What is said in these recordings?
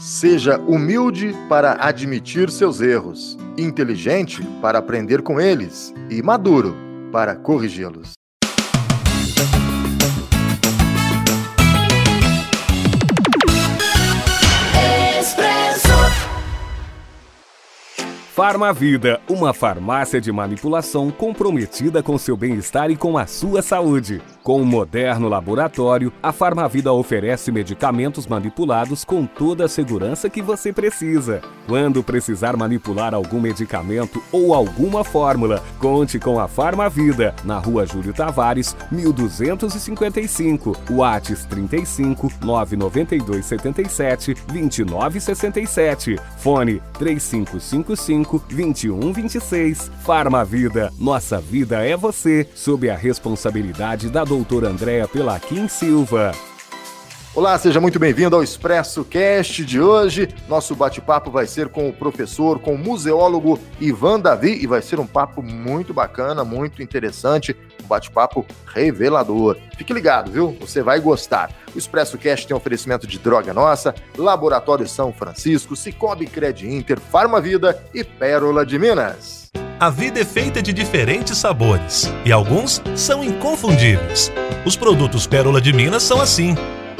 Seja humilde para admitir seus erros, inteligente para aprender com eles e maduro para corrigi-los. Farmavida, uma farmácia de manipulação comprometida com seu bem-estar e com a sua saúde. Com um moderno laboratório, a Farmavida oferece medicamentos manipulados com toda a segurança que você precisa. Quando precisar manipular algum medicamento ou alguma fórmula, conte com a Farmavida, na rua Júlio Tavares, 1255, Whats 35 992 77 2967, fone 3555 2126. Farmavida, nossa vida é você, sob a responsabilidade da doutora Andréa Pelaquim Silva. Olá, seja muito bem-vindo ao Expresso Cast de hoje. Nosso bate-papo vai ser com o professor, com o museólogo Ivan Davi e vai ser um papo muito bacana, muito interessante, um bate-papo revelador. Fique ligado, viu? Você vai gostar. O Expresso Cast tem oferecimento de Droga Nossa, Laboratório São Francisco, Cicobi Cred Inter, Farma Vida e Pérola de Minas. A vida é feita de diferentes sabores e alguns são inconfundíveis. Os produtos Pérola de Minas são assim.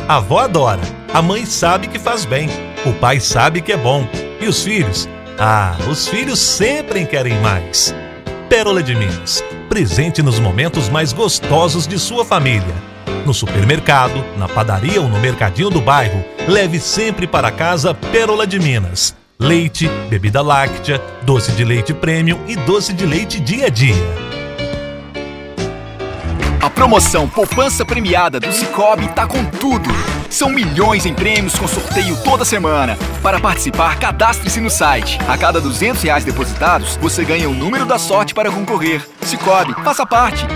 A avó adora, a mãe sabe que faz bem, o pai sabe que é bom e os filhos? Ah, os filhos sempre querem mais. Pérola de Minas, presente nos momentos mais gostosos de sua família. No supermercado, na padaria ou no mercadinho do bairro, leve sempre para casa Pérola de Minas leite, bebida láctea, doce de leite premium e doce de leite dia a dia. A promoção Poupança Premiada do Cicobi tá com tudo. São milhões em prêmios com sorteio toda semana. Para participar, cadastre-se no site. A cada 200 reais depositados, você ganha o número da sorte para concorrer. Cicobi, faça parte.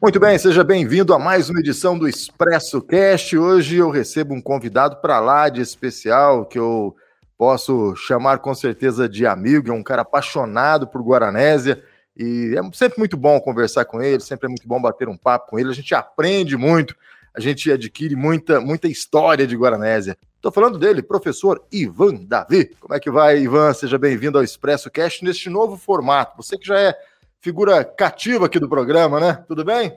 Muito bem, seja bem-vindo a mais uma edição do Expresso Cast. Hoje eu recebo um convidado para lá de especial que eu posso chamar com certeza de amigo, é um cara apaixonado por Guaranésia e é sempre muito bom conversar com ele, sempre é muito bom bater um papo com ele, a gente aprende muito, a gente adquire muita, muita história de Guaranésia. Estou falando dele, professor Ivan Davi. Como é que vai, Ivan? Seja bem-vindo ao Expresso Cast neste novo formato. Você que já é figura cativa aqui do programa, né? Tudo bem?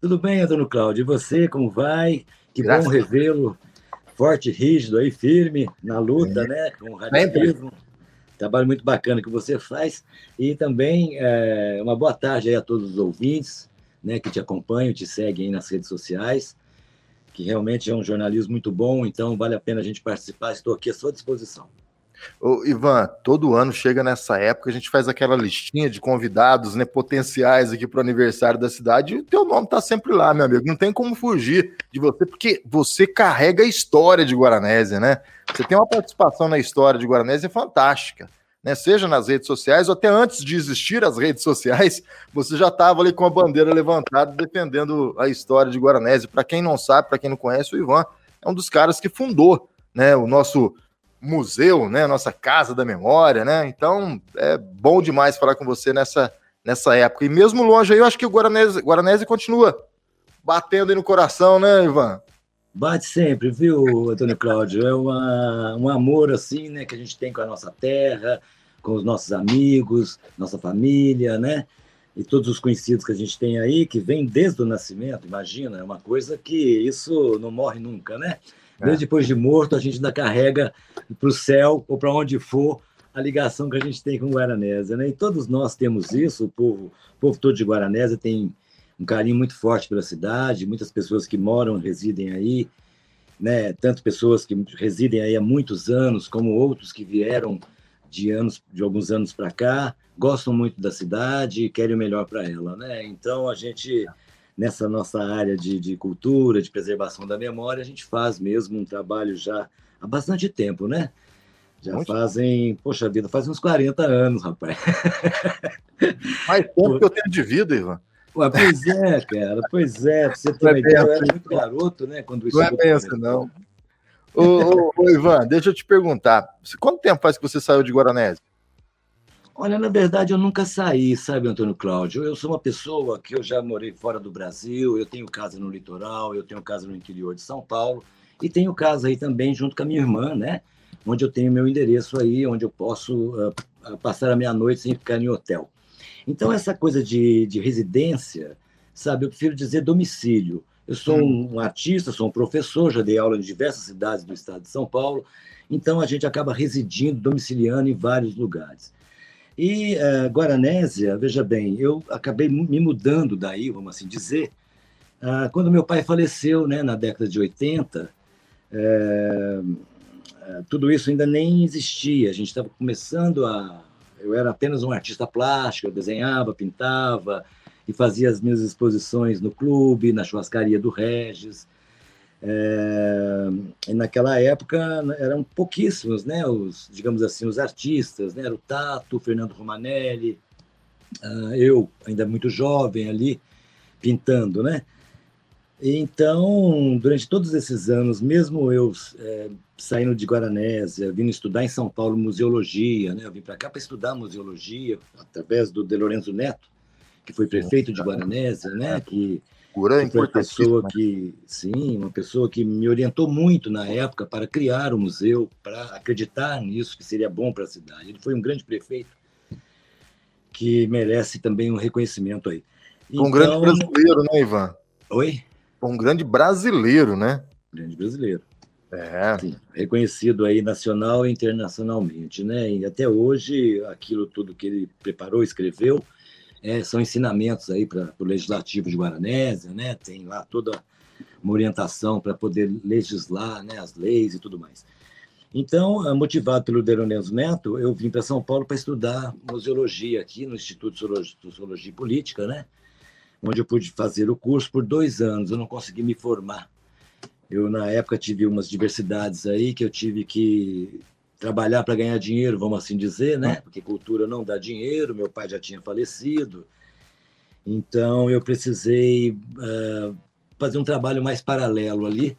Tudo bem, Antônio Cláudio. E você, como vai? Que Graças bom revê-lo forte, rígido aí, firme na luta, é. né? Com o radicalismo. Trabalho muito bacana que você faz. E também é, uma boa tarde aí a todos os ouvintes, né, que te acompanham, te seguem aí nas redes sociais, que realmente é um jornalismo muito bom, então vale a pena a gente participar. Estou aqui à sua disposição. Ô, Ivan, todo ano chega nessa época, a gente faz aquela listinha de convidados né, potenciais aqui para o aniversário da cidade, e o teu nome está sempre lá, meu amigo. Não tem como fugir de você, porque você carrega a história de Guaranésia, né? Você tem uma participação na história de Guaranésia fantástica. Né, seja nas redes sociais, ou até antes de existir as redes sociais, você já estava ali com a bandeira levantada defendendo a história de Guaranésia. Para quem não sabe, para quem não conhece, o Ivan é um dos caras que fundou né, o nosso museu, né? Nossa casa da memória, né? Então é bom demais falar com você nessa, nessa época. E mesmo longe aí, eu acho que o Guaranese, Guaranese continua batendo aí no coração, né, Ivan? Bate sempre, viu, Antônio Cláudio? É uma, um amor assim, né, que a gente tem com a nossa terra, com os nossos amigos, nossa família, né? E todos os conhecidos que a gente tem aí, que vem desde o nascimento, imagina, é uma coisa que isso não morre nunca, né? É. Mesmo depois de morto, a gente ainda carrega para o céu ou para onde for a ligação que a gente tem com Guaranésia. Né? E todos nós temos isso, o povo, o povo todo de Guaranésia tem um carinho muito forte pela cidade, muitas pessoas que moram, residem aí, né? tanto pessoas que residem aí há muitos anos, como outros que vieram de anos de alguns anos para cá, gostam muito da cidade e querem o melhor para ela. Né? Então, a gente nessa nossa área de, de cultura, de preservação da memória, a gente faz mesmo um trabalho já há bastante tempo, né? Já Muito fazem, poxa vida, faz uns 40 anos, rapaz. Mais tempo que eu tenho de vida, Ivan. Ué, pois é, cara, pois é. Pra você ter uma ideia, eu era muito garoto, né? Quando isso não é bem assim, não. Ô, ô, ô, Ivan, deixa eu te perguntar. Quanto tempo faz que você saiu de Guaranese? Olha, na verdade, eu nunca saí, sabe, Antônio Cláudio? Eu sou uma pessoa que eu já morei fora do Brasil, eu tenho casa no litoral, eu tenho casa no interior de São Paulo, e tenho casa aí também junto com a minha irmã, né? onde eu tenho meu endereço aí, onde eu posso uh, passar a minha noite sem ficar em hotel. Então, essa coisa de, de residência, sabe, eu prefiro dizer domicílio. Eu sou um, um artista, sou um professor, já dei aula em diversas cidades do estado de São Paulo, então a gente acaba residindo, domiciliando em vários lugares. E uh, Guaranésia, veja bem, eu acabei me mudando daí, vamos assim dizer, uh, quando meu pai faleceu, né, na década de 80, é, é, tudo isso ainda nem existia. A gente estava começando a. Eu era apenas um artista plástico, eu desenhava, pintava e fazia as minhas exposições no clube, na churrascaria do Regis. É, e naquela época eram pouquíssimos, né, os, digamos assim, os artistas, né, era o Tato, o Fernando Romanelli, uh, eu ainda muito jovem ali pintando, né? Então, durante todos esses anos, mesmo eu é, saindo de Guaranésia, vindo estudar em São Paulo museologia, né? Eu vim para cá para estudar museologia através do De Lorenzo Neto, que foi prefeito de Guaranésia, né? Que foi uma pessoa que, sim, uma pessoa que me orientou muito na época para criar o museu, para acreditar nisso que seria bom para a cidade. Ele foi um grande prefeito que merece também um reconhecimento aí. Então, um grande brasileiro, né, Ivan? Oi? Um grande brasileiro, né? Grande brasileiro. É. Sim, reconhecido aí nacional e internacionalmente, né? E até hoje, aquilo tudo que ele preparou, escreveu, é, são ensinamentos aí para o legislativo de Guaranésia, né? Tem lá toda uma orientação para poder legislar, né? As leis e tudo mais. Então, motivado pelo Deronenzo Neto, eu vim para São Paulo para estudar museologia aqui no Instituto de Sociologia e Política, né? Onde eu pude fazer o curso por dois anos. Eu não consegui me formar. Eu, na época, tive umas diversidades aí que eu tive que trabalhar para ganhar dinheiro, vamos assim dizer, né? Porque cultura não dá dinheiro, meu pai já tinha falecido. Então eu precisei uh, fazer um trabalho mais paralelo ali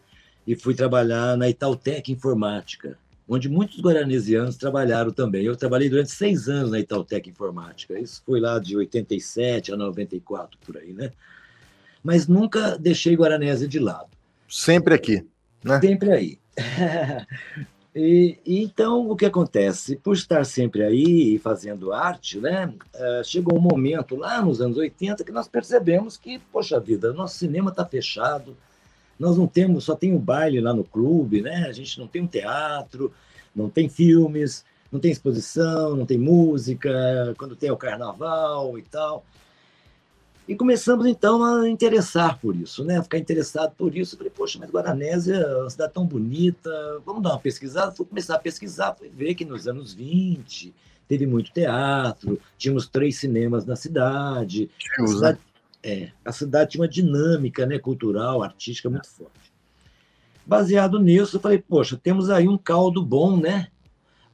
e fui trabalhar na Itautec Informática, onde muitos guaranesianos trabalharam também. Eu trabalhei durante seis anos na Itautec Informática. Isso foi lá de 87 a 94, por aí, né? Mas nunca deixei Guaranésia de lado. Sempre aqui, né? Sempre aí. E, então, o que acontece? Por estar sempre aí fazendo arte, né, uh, chegou um momento lá nos anos 80 que nós percebemos que, poxa vida, nosso cinema está fechado, nós não temos, só tem o um baile lá no clube, né? a gente não tem um teatro, não tem filmes, não tem exposição, não tem música, quando tem o carnaval e tal. E começamos, então, a interessar por isso, né? Ficar interessado por isso. Eu falei, poxa, mas Guaranésia é uma cidade tão bonita, vamos dar uma pesquisada? Fui começar a pesquisar, fui ver que nos anos 20 teve muito teatro, tínhamos três cinemas na cidade. A cidade, é, a cidade tinha uma dinâmica né, cultural, artística muito forte. Baseado nisso, eu falei, poxa, temos aí um caldo bom, né?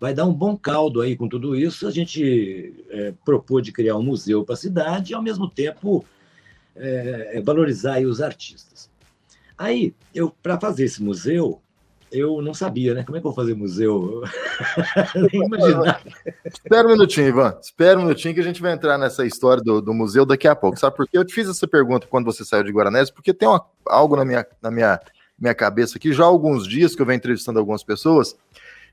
Vai dar um bom caldo aí com tudo isso. A gente é, propôs de criar um museu para a cidade e, ao mesmo tempo, é, é valorizar os artistas. Aí, eu para fazer esse museu, eu não sabia, né? Como é que eu vou fazer museu? Nem imaginar. Espera um minutinho, Ivan. Espera um minutinho que a gente vai entrar nessa história do, do museu daqui a pouco. Sabe por quê? Eu te fiz essa pergunta quando você saiu de Guaranés, porque tem uma, algo na minha, na minha, minha cabeça aqui, já há alguns dias que eu venho entrevistando algumas pessoas,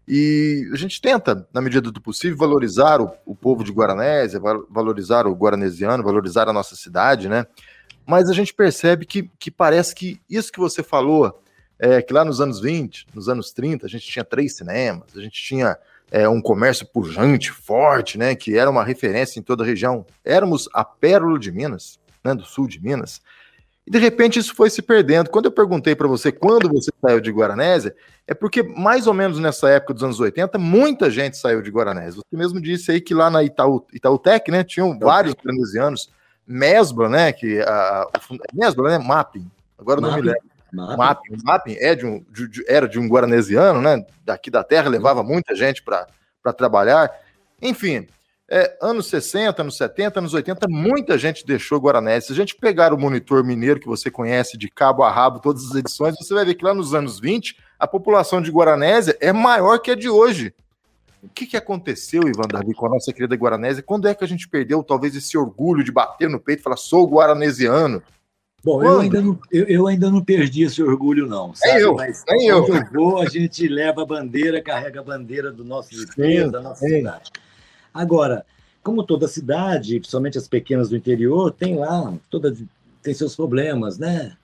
e a gente tenta, na medida do possível, valorizar o, o povo de Guaranésia, valorizar o guaranesiano, valorizar a nossa cidade, né? Mas a gente percebe que, que parece que isso que você falou, é, que lá nos anos 20, nos anos 30, a gente tinha três cinemas, a gente tinha é, um comércio pujante, forte, né? Que era uma referência em toda a região. Éramos a pérola de Minas, né? Do sul de Minas. E de repente isso foi se perdendo. Quando eu perguntei para você quando você saiu de Guaranésia, é porque mais ou menos nessa época dos anos 80, muita gente saiu de Guaranésia. Você mesmo disse aí que lá na Itaú, Itautec, né, tinham vários guaranesianos, Mesbla, né, que a, Mesbla, né, Mapping, agora Mapping. não me lembro. Mapping. Mapping, é de um, de, era de um guaranesiano, né, daqui da terra, levava muita gente para trabalhar. Enfim, é, anos 60, anos 70, anos 80, muita gente deixou Guaranésia. Se a gente pegar o monitor mineiro que você conhece de cabo a rabo, todas as edições, você vai ver que lá nos anos 20, a população de Guaranésia é maior que a de hoje. O que, que aconteceu, Ivan Davi, com a nossa querida Guaranésia? Quando é que a gente perdeu talvez esse orgulho de bater no peito e falar, sou guaranesiano? Bom, eu ainda, não, eu, eu, ainda não perdi esse orgulho, não. Sabe? É eu, Mas é eu. eu vou, a gente leva a bandeira, carrega a bandeira do nosso estado, da nossa cidade. Agora, como toda cidade, principalmente as pequenas do interior, tem lá, toda, tem seus problemas, né?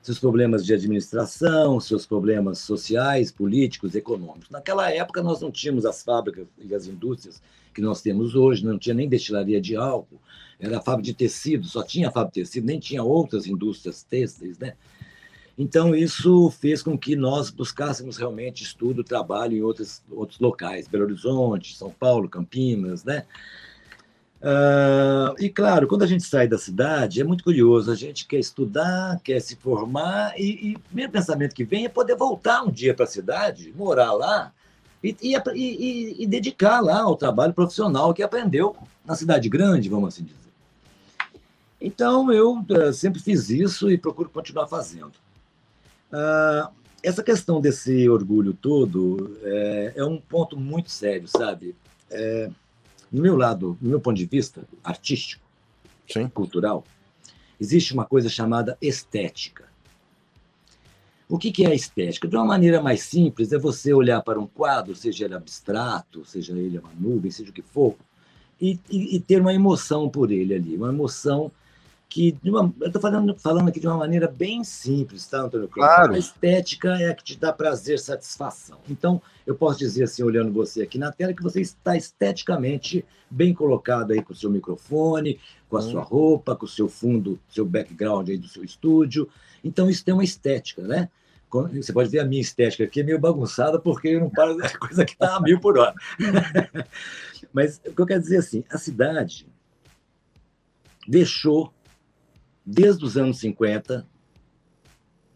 Seus problemas de administração, seus problemas sociais, políticos, econômicos. Naquela época, nós não tínhamos as fábricas e as indústrias que nós temos hoje, não tinha nem destilaria de álcool, era a fábrica de tecido, só tinha a fábrica de tecido, nem tinha outras indústrias têxteis, né? Então, isso fez com que nós buscássemos realmente estudo, trabalho em outros, outros locais, Belo Horizonte, São Paulo, Campinas, né? Uh, e claro, quando a gente sai da cidade, é muito curioso, a gente quer estudar, quer se formar, e, e o primeiro pensamento que vem é poder voltar um dia para a cidade, morar lá e, e, e, e dedicar lá ao trabalho profissional que aprendeu na cidade grande, vamos assim dizer. Então, eu uh, sempre fiz isso e procuro continuar fazendo. Uh, essa questão desse orgulho todo é, é, um ponto muito sério, sabe? É, no meu lado, no meu ponto de vista artístico, Sim. cultural, existe uma coisa chamada estética. O que, que é a estética? De uma maneira mais simples, é você olhar para um quadro, seja ele abstrato, seja ele uma nuvem, seja o que for, e, e, e ter uma emoção por ele ali, uma emoção que uma, eu estou falando, falando aqui de uma maneira bem simples, tá, Antônio Claro. A estética é a que te dá prazer, satisfação. Então, eu posso dizer assim, olhando você aqui na tela, que você está esteticamente bem colocado aí com o seu microfone, com a hum. sua roupa, com o seu fundo, seu background aí do seu estúdio. Então, isso tem uma estética, né? Você pode ver a minha estética aqui é meio bagunçada porque eu não paro da coisa que está a mil por hora. Mas o que eu quero dizer assim, a cidade deixou desde os anos 50,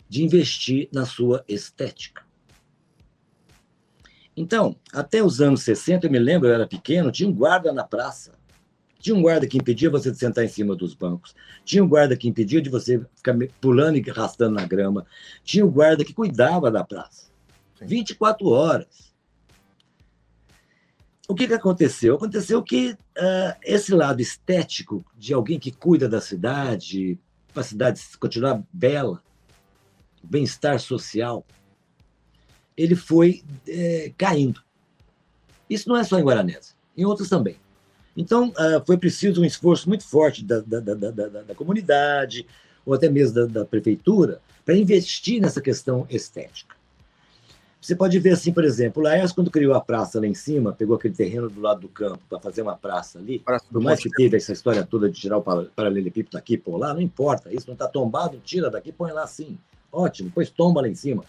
de investir na sua estética. Então, até os anos 60, eu me lembro, eu era pequeno, tinha um guarda na praça. Tinha um guarda que impedia você de sentar em cima dos bancos. Tinha um guarda que impedia de você ficar pulando e arrastando na grama. Tinha um guarda que cuidava da praça. 24 horas. O que, que aconteceu? Aconteceu que uh, esse lado estético de alguém que cuida da cidade, para a cidade continuar bela, bem-estar social, ele foi é, caindo. Isso não é só em Guaranese, em outros também. Então, uh, foi preciso um esforço muito forte da, da, da, da, da comunidade, ou até mesmo da prefeitura, para investir nessa questão estética. Você pode ver assim, por exemplo, o Laércio, quando criou a praça lá em cima, pegou aquele terreno do lado do campo para fazer uma praça ali, praça por mais que teve essa história toda de tirar o paralelepípedo daqui e pôr lá, não importa, isso não está tombado, tira daqui, põe lá assim. Ótimo, depois tomba lá em cima.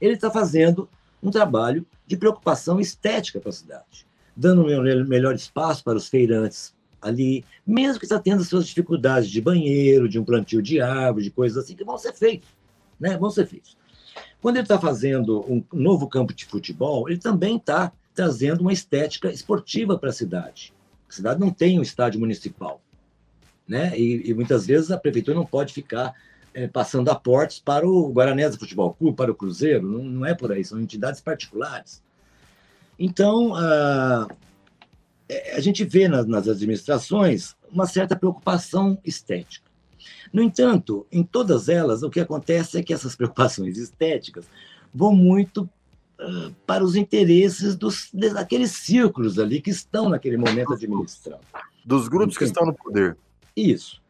Ele está fazendo um trabalho de preocupação estética para a cidade, dando um melhor espaço para os feirantes ali, mesmo que está tendo suas dificuldades de banheiro, de um plantio de árvore, de coisas assim, que vão ser feitos, né? Vão ser feitos. Quando ele está fazendo um novo campo de futebol, ele também está trazendo uma estética esportiva para a cidade. A cidade não tem um estádio municipal. Né? E, e muitas vezes a prefeitura não pode ficar é, passando aportes para o Guaranese Futebol Clube, para o Cruzeiro, não, não, é por aí, são entidades particulares. Então, a, é, a gente vê nas, nas administrações uma certa preocupação estética. No entanto, em todas elas, o que acontece é que essas preocupações estéticas vão muito uh, para os interesses dos, daqueles círculos ali que estão naquele momento administrando. Dos grupos que estão no poder. Isso.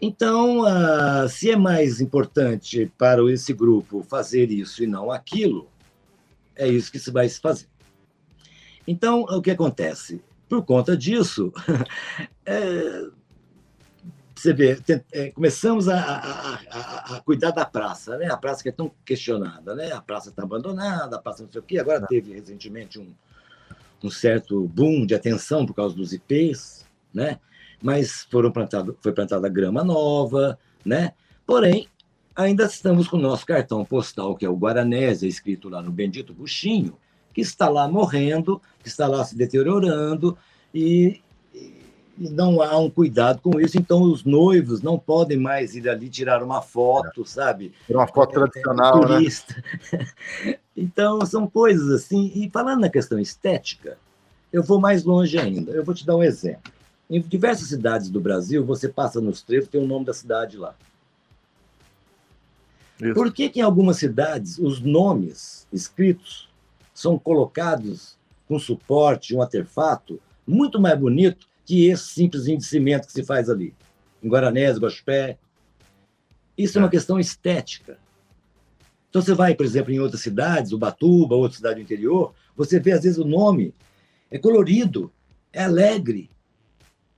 Então, uh, se é mais importante para esse grupo fazer isso e não aquilo, é isso que se vai se fazer. Então, o que acontece? Por conta disso, é, você vê, é, começamos a, a, a, a, cuidar da praça, né? A praça que é tão questionada, né? A praça está abandonada, a praça não sei o quê. Agora teve recentemente um, um certo boom de atenção por causa dos IPs, né? Mas foram plantado, foi plantada grama nova, né? Porém, ainda estamos com o nosso cartão postal, que é o Guaranésia, escrito lá no Bendito Buchinho, que está lá morrendo, que está lá se deteriorando, e e não há um cuidado com isso, então os noivos não podem mais ir ali tirar uma foto, é. sabe? Uma foto é, tradicional, é, turista. né? então, são coisas assim. E falando na questão estética, eu vou mais longe ainda. Eu vou te dar um exemplo. Em diversas cidades do Brasil, você passa nos trechos, tem o nome da cidade lá. Isso. Por que, que em algumas cidades os nomes escritos são colocados com suporte, um artefato muito mais bonito que esse simplesinho de cimento que se faz ali? Em Guaranés, Guaxupé. Isso é. é uma questão estética. Então você vai, por exemplo, em outras cidades, Ubatuba, outra cidade do interior, você vê às vezes o nome é colorido, é alegre.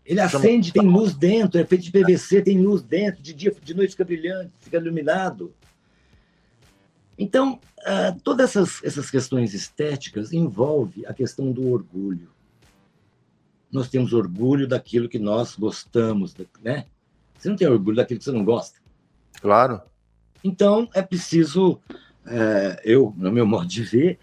Ele acende, tem luz dentro, é feito de PVC, tem luz dentro, de dia, de noite fica brilhante, fica iluminado. Então, uh, todas essas, essas questões estéticas envolvem a questão do orgulho. Nós temos orgulho daquilo que nós gostamos, né? Você não tem orgulho daquilo que você não gosta. Claro. Então, é preciso, uh, eu, no meu modo de ver,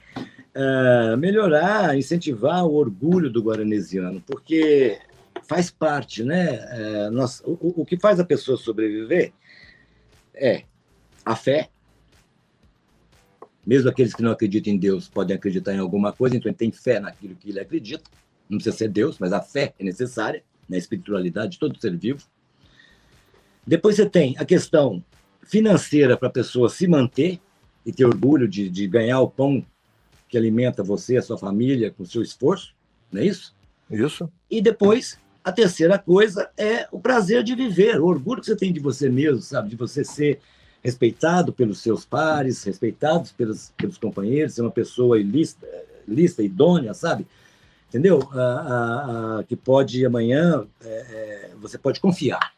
uh, melhorar, incentivar o orgulho do guaranesiano, porque faz parte, né? nós, o, o que faz a pessoa sobreviver é a fé, mesmo aqueles que não acreditam em Deus podem acreditar em alguma coisa, então ele tem fé naquilo que ele acredita. Não precisa ser Deus, mas a fé é necessária na espiritualidade de todo ser vivo. Depois você tem a questão financeira para a pessoa se manter e ter orgulho de, de ganhar o pão que alimenta você, a sua família, com o seu esforço, não é isso? Isso. E depois, a terceira coisa é o prazer de viver, o orgulho que você tem de você mesmo, sabe? De você ser respeitado pelos seus pares, respeitados pelos, pelos companheiros, ser uma pessoa ilícita, lista, idônea, sabe? Entendeu? Ah, que pode amanhã, é, é, você pode confiar.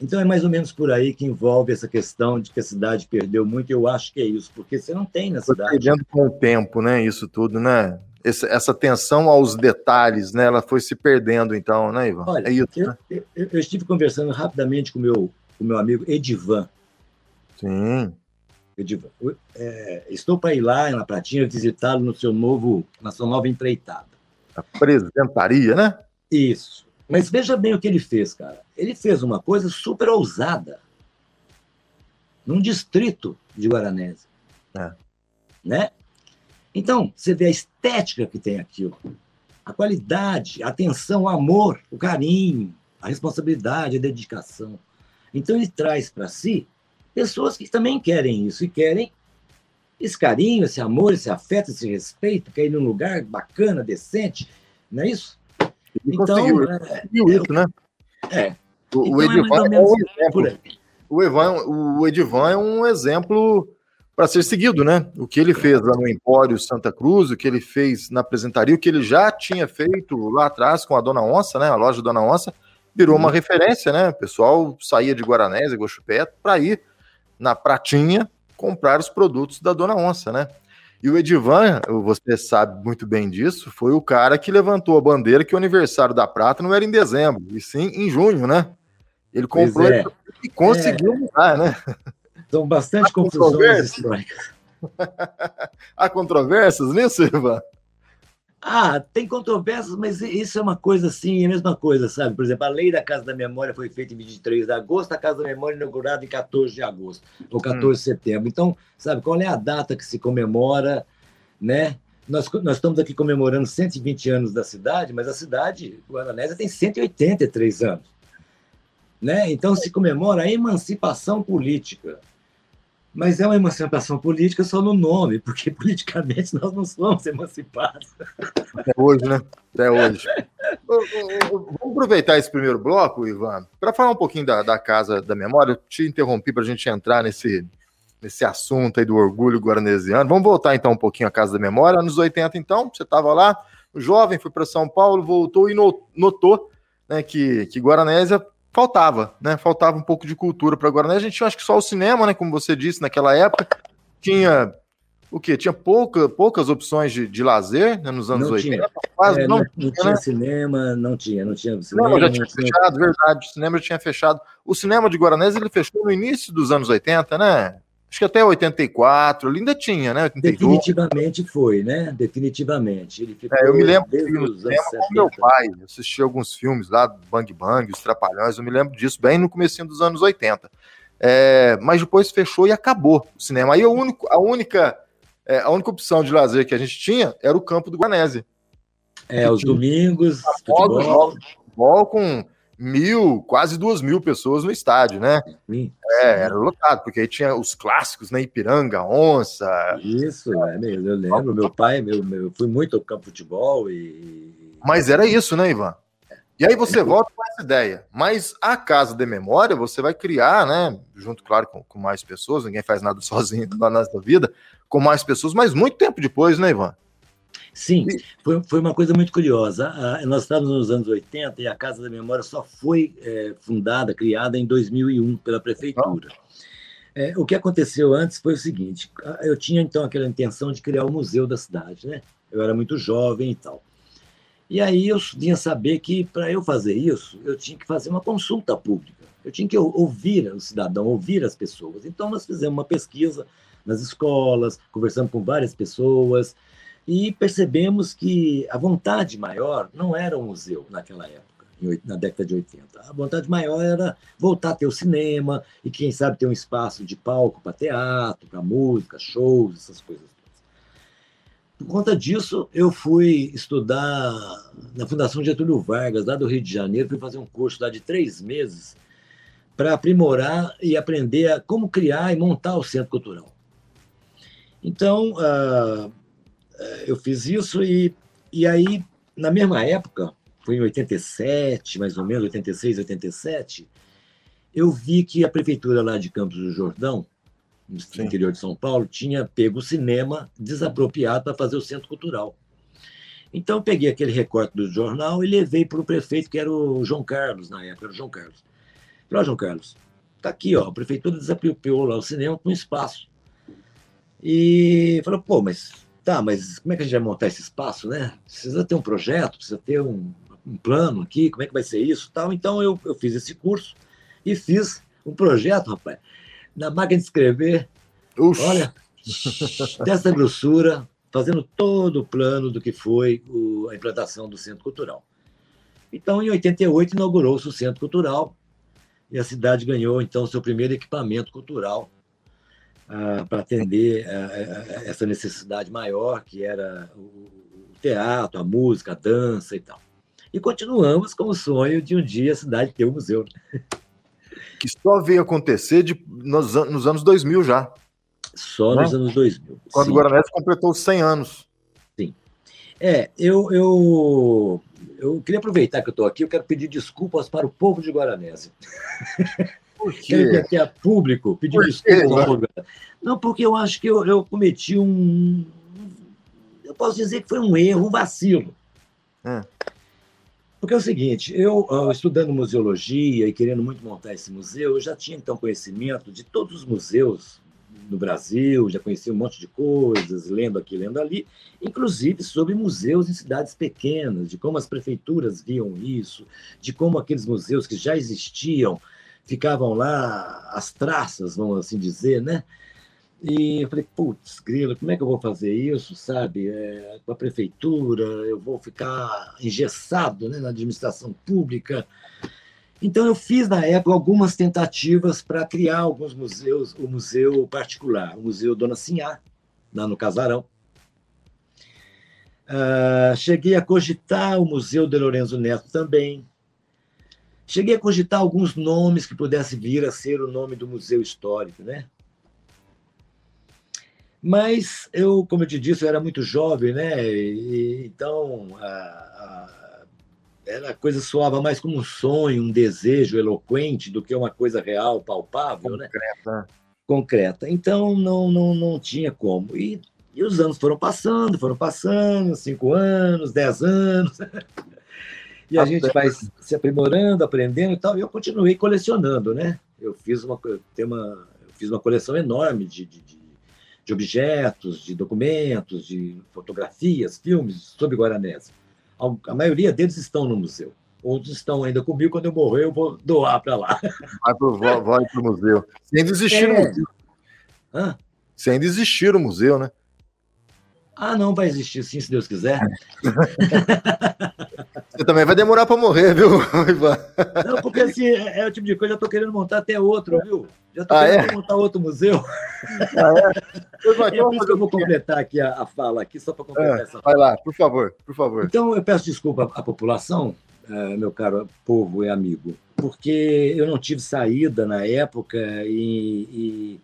Então é mais ou menos por aí que envolve essa questão de que a cidade perdeu muito. Eu acho que é isso, porque você não tem na cidade. Perdendo com o tempo, né? Isso tudo, né? Essa, essa atenção aos detalhes, né? Ela foi se perdendo, então, né, Ivan? Olha, é isso. Eu, né? eu, eu estive conversando rapidamente com o meu o meu amigo Edivan. Sim. Edivan. É, estou para ir lá na Pratinha visitá-lo no seu novo, na sua nova empreitada. Apresentaria, né? Isso. Mas veja bem o que ele fez, cara. Ele fez uma coisa super ousada. Num distrito de Guaranese. É. Né? Então, você vê a estética que tem aquilo. A qualidade, a atenção, o amor, o carinho, a responsabilidade, a dedicação. Então ele traz para si pessoas que também querem isso e querem esse carinho, esse amor, esse afeto, esse respeito, quer ir num lugar bacana, decente, não é isso? Então, conseguiu, é, conseguiu é, isso, né? É. O, então, o Edivan é, é um exemplo. O, Evan, o Edivan é um exemplo para ser seguido, né? O que ele fez lá no Empório Santa Cruz, o que ele fez na apresentaria, o que ele já tinha feito lá atrás com a Dona Onça, né? A loja Dona Onça, virou uma uhum. referência, né? O pessoal saía de Guaranés e Guaxupé para ir na pratinha comprar os produtos da Dona Onça, né? E o Edivan, você sabe muito bem disso, foi o cara que levantou a bandeira que o aniversário da Prata não era em dezembro, e sim em junho, né? Ele comprou é. e conseguiu é. mudar, né? São bastante confusões históricas. Há controvérsias nisso, Ivan? Ah, tem controvérsias, mas isso é uma coisa assim, é a mesma coisa, sabe? Por exemplo, a lei da Casa da Memória foi feita em 23 de agosto, a Casa da Memória inaugurada em 14 de agosto, ou 14 hum. de setembro. Então, sabe, qual é a data que se comemora, né? Nós, nós estamos aqui comemorando 120 anos da cidade, mas a cidade, Guaranésia, tem 183 anos. Né? Então, se comemora a emancipação política. Mas é uma emancipação política só no nome, porque politicamente nós não somos emancipados. Até hoje, né? Até hoje. Vamos aproveitar esse primeiro bloco, Ivan, para falar um pouquinho da, da Casa da Memória. Eu te interrompi para a gente entrar nesse, nesse assunto aí do orgulho guaranesiano. Vamos voltar então um pouquinho à Casa da Memória. Anos 80, então, você estava lá, jovem, foi para São Paulo, voltou e notou né, que, que Guaranésia faltava, né? Faltava um pouco de cultura para. Né? A gente tinha, acho que só o cinema, né? Como você disse, naquela época. Tinha o quê? Tinha pouca, poucas opções de, de lazer né, nos anos não 80. Tinha. Quase é, não, não, tinha, tinha né? cinema, não tinha, não tinha cinema. Não, já tinha fechado, verdade. O cinema já tinha fechado. O cinema de Guaranés ele fechou no início dos anos 80, né? Acho que até 84, ele ainda tinha, né? 82. Definitivamente foi, né? Definitivamente. Ele ficou é, eu me lembro com meu pai, eu assisti alguns filmes lá, Bang Bang, Os Trapalhões, eu me lembro disso bem no começo dos anos 80. É, mas depois fechou e acabou o cinema. Aí a, único, a, única, é, a única opção de lazer que a gente tinha era o campo do Guanese. É, os domingos, futebol. futebol com mil, quase duas mil pessoas no estádio, né? Sim. É, era lotado, porque aí tinha os clássicos, né? Ipiranga, Onça. Isso, é eu lembro. Meu pai, meu, meu, fui muito ao campo de futebol e. Mas era isso, né, Ivan? E aí você volta com essa ideia. Mas a Casa de Memória você vai criar, né? Junto, claro, com, com mais pessoas, ninguém faz nada sozinho na nossa vida, com mais pessoas, mas muito tempo depois, né, Ivan? Sim, foi, foi uma coisa muito curiosa. Nós estávamos nos anos 80 e a Casa da Memória só foi é, fundada, criada em 2001 pela prefeitura. É, o que aconteceu antes foi o seguinte: eu tinha então aquela intenção de criar o museu da cidade, né? Eu era muito jovem e tal. E aí eu vinha saber que para eu fazer isso, eu tinha que fazer uma consulta pública. Eu tinha que ouvir o cidadão, ouvir as pessoas. Então nós fizemos uma pesquisa nas escolas, conversamos com várias pessoas, e percebemos que a vontade maior não era o museu naquela época, na década de 80. A vontade maior era voltar a ter o cinema e, quem sabe, ter um espaço de palco para teatro, para música, shows, essas coisas. Por conta disso, eu fui estudar na Fundação Getúlio Vargas, lá do Rio de Janeiro, fui fazer um curso lá de três meses para aprimorar e aprender a como criar e montar o centro cultural. Então, uh, eu fiz isso e, e aí, na mesma época, foi em 87, mais ou menos, 86, 87, eu vi que a prefeitura lá de Campos do Jordão, no Sim. interior de São Paulo, tinha pego o cinema desapropriado para fazer o centro cultural. Então, eu peguei aquele recorte do jornal e levei para o prefeito, que era o João Carlos, na época, era o João Carlos. Falei, ó, João Carlos, tá aqui, ó, a prefeitura desapropriou lá o cinema com espaço. E falou, pô, mas tá, mas como é que a gente vai montar esse espaço, né? Precisa ter um projeto, precisa ter um, um plano aqui, como é que vai ser isso tal. Então eu, eu fiz esse curso e fiz um projeto, rapaz, na máquina de escrever. Ux. Olha, dessa grossura, fazendo todo o plano do que foi o, a implantação do Centro Cultural. Então, em 88, inaugurou-se o Centro Cultural e a cidade ganhou, então, seu primeiro equipamento cultural para atender essa necessidade maior, que era o teatro, a música, a dança e tal. E continuamos com o sonho de um dia a cidade ter um museu. Que só veio acontecer de, nos, nos anos 2000 já. Só né? nos anos 2000. Quando sim. o Guaranese completou 100 anos. Sim. É, eu, eu, eu queria aproveitar que eu estou aqui, eu quero pedir desculpas para o povo de Guaranese. Por quê? aqui a público pedir desculpa. Não, porque eu acho que eu, eu cometi um. Eu posso dizer que foi um erro, um vacilo. É. Porque é o seguinte, eu, estudando museologia e querendo muito montar esse museu, eu já tinha então conhecimento de todos os museus no Brasil, já conhecia um monte de coisas, lendo aqui, lendo ali, inclusive sobre museus em cidades pequenas, de como as prefeituras viam isso, de como aqueles museus que já existiam ficavam lá as traças, vamos assim dizer, né? E eu falei, putz, grilo, como é que eu vou fazer isso, sabe? É, com a prefeitura, eu vou ficar engessado né, na administração pública. Então, eu fiz, na época, algumas tentativas para criar alguns museus, o museu particular, o Museu Dona Sinhá, lá no Casarão. Uh, cheguei a cogitar o Museu de Lorenzo Neto também, Cheguei a cogitar alguns nomes que pudessem vir a ser o nome do museu histórico, né? Mas eu, como eu te disse, eu era muito jovem, né? E, então a, a, a, coisa soava mais como um sonho, um desejo eloquente do que uma coisa real, palpável, né? Concreta. né? Concreta. Então não, não, não tinha como. E, e os anos foram passando, foram passando, cinco anos, dez anos. E a gente vai se aprimorando, aprendendo e tal. E eu continuei colecionando, né? Eu fiz uma, tem uma, eu fiz uma coleção enorme de, de, de, objetos, de documentos, de fotografias, filmes sobre Guaranese. A, a maioria deles estão no museu. Outros estão ainda comigo. Quando eu morrer, eu vou doar para lá. Vai para o museu. Sem desistir é. museu. Hã? Sem desistir o museu, né? Ah, não, vai existir sim, se Deus quiser. Você também vai demorar para morrer, viu, Ivan? Não, porque assim, é, é o tipo de coisa, já estou querendo montar até outro, viu? Já estou ah, querendo é? montar outro museu. Ah, é? Eu, é por isso que eu vou completar aqui a, a fala, aqui, só para completar é, essa Vai lá, por favor, por favor. Então, eu peço desculpa à população, uh, meu caro povo e amigo? Porque eu não tive saída na época e, e,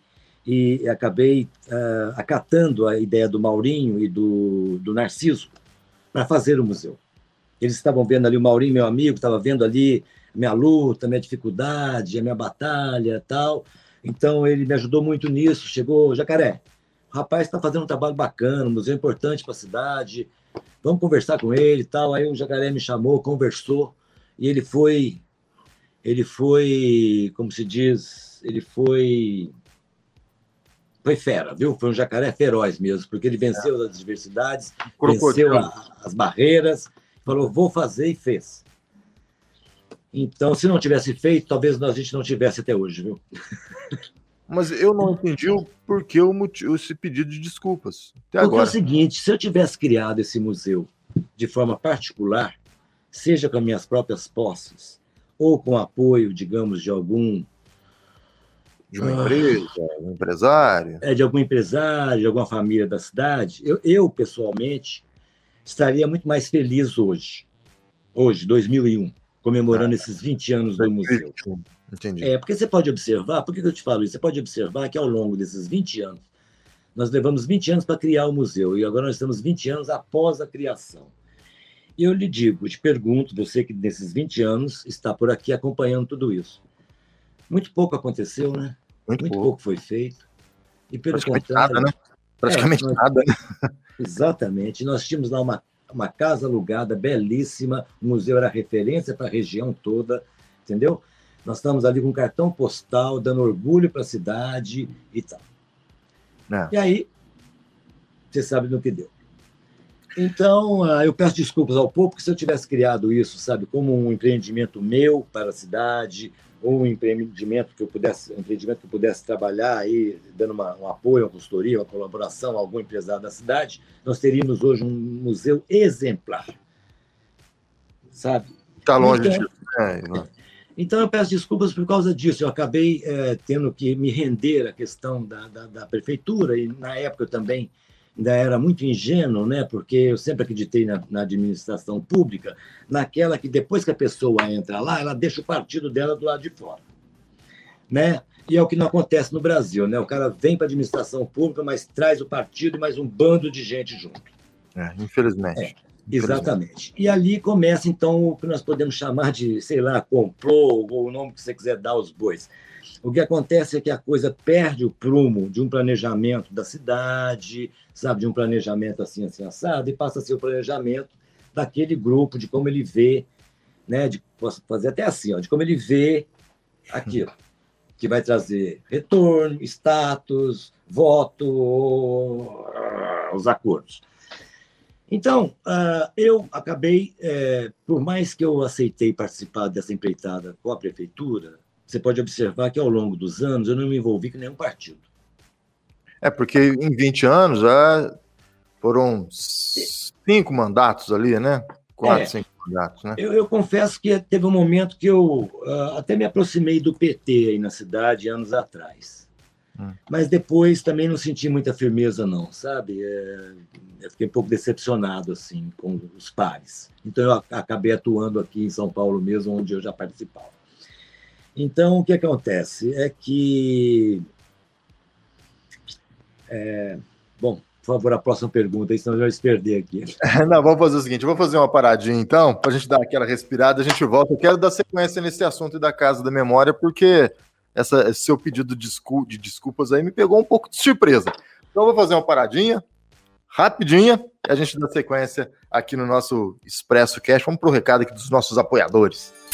e acabei uh, acatando a ideia do Maurinho e do, do Narciso para fazer o museu. Eles estavam vendo ali, o Maurinho, meu amigo, estava vendo ali a minha luta, a minha dificuldade, a minha batalha tal. Então, ele me ajudou muito nisso. Chegou, Jacaré, o rapaz está fazendo um trabalho bacana, um museu importante para a cidade, vamos conversar com ele tal. Aí o Jacaré me chamou, conversou, e ele foi, ele foi, como se diz, ele foi foi fera, viu? Foi um jacaré feroz mesmo, porque ele venceu as adversidades, venceu a, as barreiras, falou, vou fazer e fez. Então, se não tivesse feito, talvez a gente não tivesse até hoje, viu? Mas eu não entendi o porquê o motivo, esse pedido de desculpas. Até Porque agora. é o seguinte: se eu tivesse criado esse museu de forma particular, seja com as minhas próprias posses, ou com apoio, digamos, de algum. De uma empresa, um empresário. É, de algum empresário, de alguma família da cidade, eu, eu pessoalmente estaria muito mais feliz hoje. Hoje, 2001, comemorando ah, esses 20 anos do museu. Entendi. É, porque você pode observar, por que eu te falo isso? Você pode observar que ao longo desses 20 anos, nós levamos 20 anos para criar o museu, e agora nós estamos 20 anos após a criação. E eu lhe digo, te pergunto, você que nesses 20 anos está por aqui acompanhando tudo isso. Muito pouco aconteceu, né? Muito, Muito pouco. pouco. foi feito. E pelo Praticamente contrário. Nada, né? Praticamente é, nós, nada. Né? Exatamente. Nós tínhamos lá uma, uma casa alugada, belíssima, o museu era referência para a região toda, entendeu? Nós estamos ali com um cartão postal, dando orgulho para a cidade e tal. É. E aí, você sabe no que deu. Então, ah, eu peço desculpas ao povo, porque se eu tivesse criado isso, sabe, como um empreendimento meu para a cidade, ou um empreendimento que eu pudesse, um empreendimento que eu pudesse trabalhar aí, dando uma, um apoio, uma consultoria, uma colaboração a algum empresário da cidade, nós teríamos hoje um museu exemplar. Sabe? Está longe então, disso. É, então, eu peço desculpas por causa disso. Eu acabei é, tendo que me render à questão da, da, da, prefeitura, e na época eu também ainda era muito ingênuo, né? porque eu sempre acreditei na, na, administração pública, naquela que depois que a pessoa entra lá, ela deixa o partido dela do lado de fora. Né? E é o que não acontece no Brasil. Né? O cara vem para a administração pública, mas traz o partido e mais um bando de gente junto. É, infelizmente. É. Exatamente. E ali começa, então, o que nós podemos chamar de, sei lá, complô, ou o nome que você quiser dar aos bois. O que acontece é que a coisa perde o prumo de um planejamento da cidade, sabe, de um planejamento assim, assim, assado, e passa a ser o planejamento daquele grupo, de como ele vê, né, de, posso fazer até assim, ó, de como ele vê aquilo, que vai trazer retorno, status, voto, os acordos. Então, uh, eu acabei, é, por mais que eu aceitei participar dessa empreitada com a prefeitura, você pode observar que ao longo dos anos eu não me envolvi com nenhum partido. É, porque em 20 anos já foram cinco mandatos ali, né? Quatro, é, cinco mandatos, né? Eu, eu, confesso que teve um momento que eu uh, até me aproximei do PT aí na cidade, anos atrás. Hum. Mas depois também não senti muita firmeza, não, sabe? É, eu fiquei um pouco decepcionado, assim, com os pares. Então, eu acabei atuando aqui em São Paulo mesmo, onde eu já participava. Então, o que acontece é que... É, bom, por favor, a próxima pergunta, senão eu já se perder aqui. Não, vamos fazer o seguinte, vamos fazer uma paradinha então, para a gente dar aquela respirada, a gente volta. Eu quero dar sequência nesse assunto da Casa da Memória, porque essa, esse seu pedido de, de desculpas aí me pegou um pouco de surpresa. Então, vou fazer uma paradinha, rapidinha, e a gente dá sequência aqui no nosso Expresso Cash. Vamos para o recado aqui dos nossos apoiadores.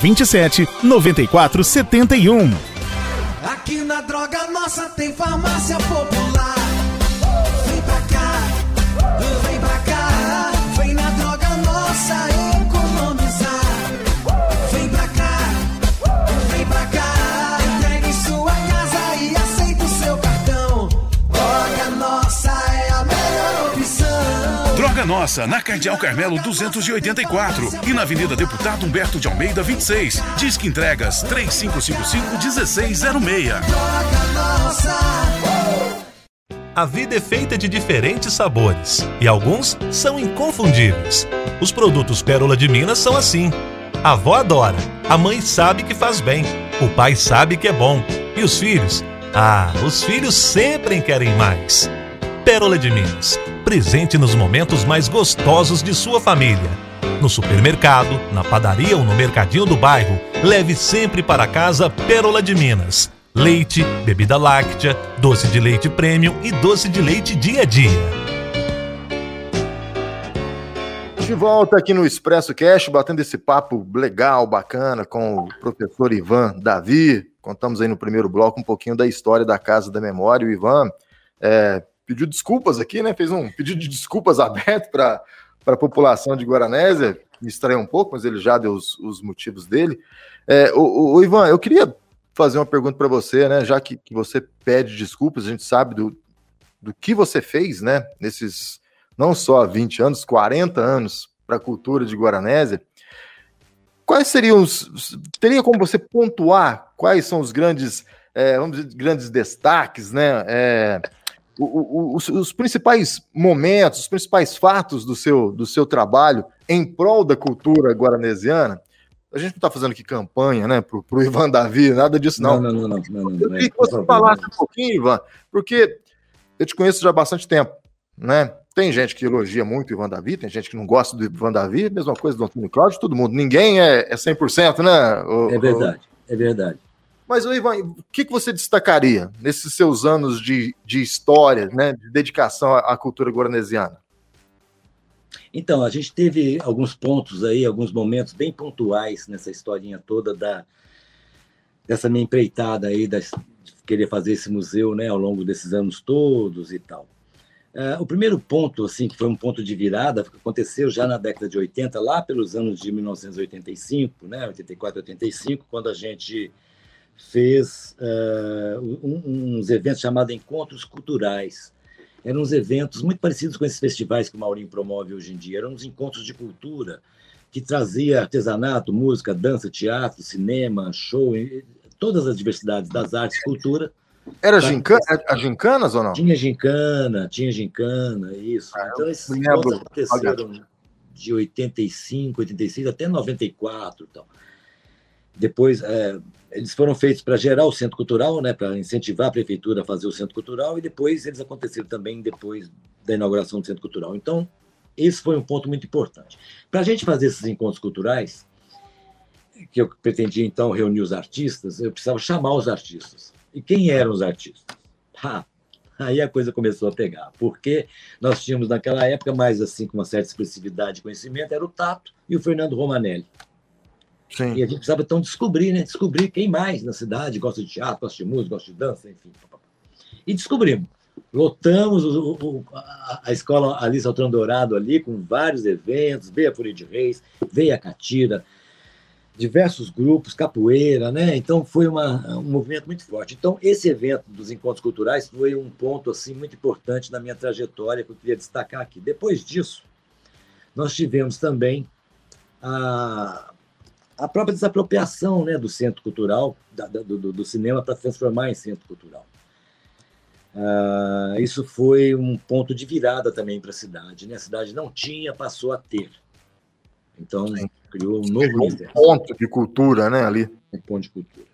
27 94 71. Aqui na Droga Nossa tem farmácia popular. Na Cardeal Carmelo 284 e na Avenida Deputado Humberto de Almeida 26. Disque entregas 3555 1606. A vida é feita de diferentes sabores e alguns são inconfundíveis. Os produtos Pérola de Minas são assim. A avó adora, a mãe sabe que faz bem, o pai sabe que é bom e os filhos? Ah, os filhos sempre querem mais. Pérola de Minas. Presente nos momentos mais gostosos de sua família. No supermercado, na padaria ou no mercadinho do bairro, leve sempre para casa Pérola de Minas. Leite, bebida láctea, doce de leite premium e doce de leite dia a dia. De volta aqui no Expresso Cash, batendo esse papo legal, bacana com o professor Ivan Davi. Contamos aí no primeiro bloco um pouquinho da história da Casa da Memória. O Ivan é, pediu desculpas aqui, né? Fez um pedido de desculpas aberto para a população de Guaranésia. Me estranha um pouco, mas ele já deu os, os motivos dele. É, o, o, Ivan, eu queria fazer uma pergunta para você, né? Já que, que, você pede desculpas, a gente sabe do, do que você fez, né? Nesses não só 20 anos, 40 anos para a cultura de Guaranésia. Quais seriam os. Teria como você pontuar quais são os grandes, é, vamos dizer, grandes destaques, né? É, o, o, os, os, principais momentos, os principais fatos do seu, do seu trabalho em prol da cultura guaranesiana. A gente não está fazendo aqui campanha, né, para o Ivan Davi, nada disso, não. Não, não, não. não, não, eu queria que você falasse um pouquinho, Ivan, porque eu te conheço já há bastante tempo, né? Tem gente que elogia muito o Ivan Davi, tem gente que não gosta do Ivan Davi, mesma coisa do Antônio Cláudio, todo mundo. Ninguém é, é 100%, né? O, é verdade, o... é verdade. Mas, Ivan, o que, que você destacaria nesses seus anos de, de história, né, de dedicação à, cultura guaranesiana? Então, a gente teve alguns pontos aí, alguns momentos bem pontuais nessa historinha toda da dessa minha empreitada aí, das, de querer fazer esse museu né, ao longo desses anos todos e tal. Uh, o primeiro ponto, assim, que foi um ponto de virada, aconteceu já na década de 80, lá pelos anos de 1985, né, 84, 85, quando a gente fez uh, um, uns eventos chamados Encontros Culturais. Eram uns eventos muito parecidos com esses festivais que o Maurinho promove hoje em dia. Eram uns encontros de cultura que trazia artesanato, música, dança, teatro, cinema, show, todas as diversidades das artes, cultura. Era gincana, a gincanas ou não? Tinha gincana, tinha gincana, isso. Ah, então esses encontros aconteceram de 85, 86 até 94 então. Depois, é, eles foram feitos para gerar o centro cultural, né, para incentivar a prefeitura a fazer o centro cultural, e depois eles aconteceram também depois da inauguração do centro cultural. Então, esse foi um ponto muito importante. Para a gente fazer esses encontros culturais, que eu pretendia então reunir os artistas, eu precisava chamar os artistas. E quem eram os artistas? Aí a coisa começou a pegar, porque nós tínhamos naquela época, mais assim, com uma certa expressividade e conhecimento, era o Tato e o Fernando Romanelli. Sim. E a gente precisava então descobrir, né? Descobrir quem mais na cidade gosta de teatro, gosta de música, gosta de dança, enfim. E descobrimos. Lotamos o, o, a, a, escola Alice Altran Dourado ali, com vários eventos, veio a Folha de Reis, veio a Catira, diversos grupos, capoeira, né? Então foi uma, um movimento muito forte. Então esse evento dos encontros culturais foi um ponto assim muito importante na minha trajetória que eu queria destacar aqui. Depois disso, nós tivemos também a, a própria desapropriação né, do centro cultural, da, do, do, cinema, para transformar em centro cultural. Uh, isso foi um ponto de virada também para a cidade. Né? A cidade não tinha, passou a ter. Então, Sim. criou um novo um ponto de cultura né, ali. Um ponto de cultura.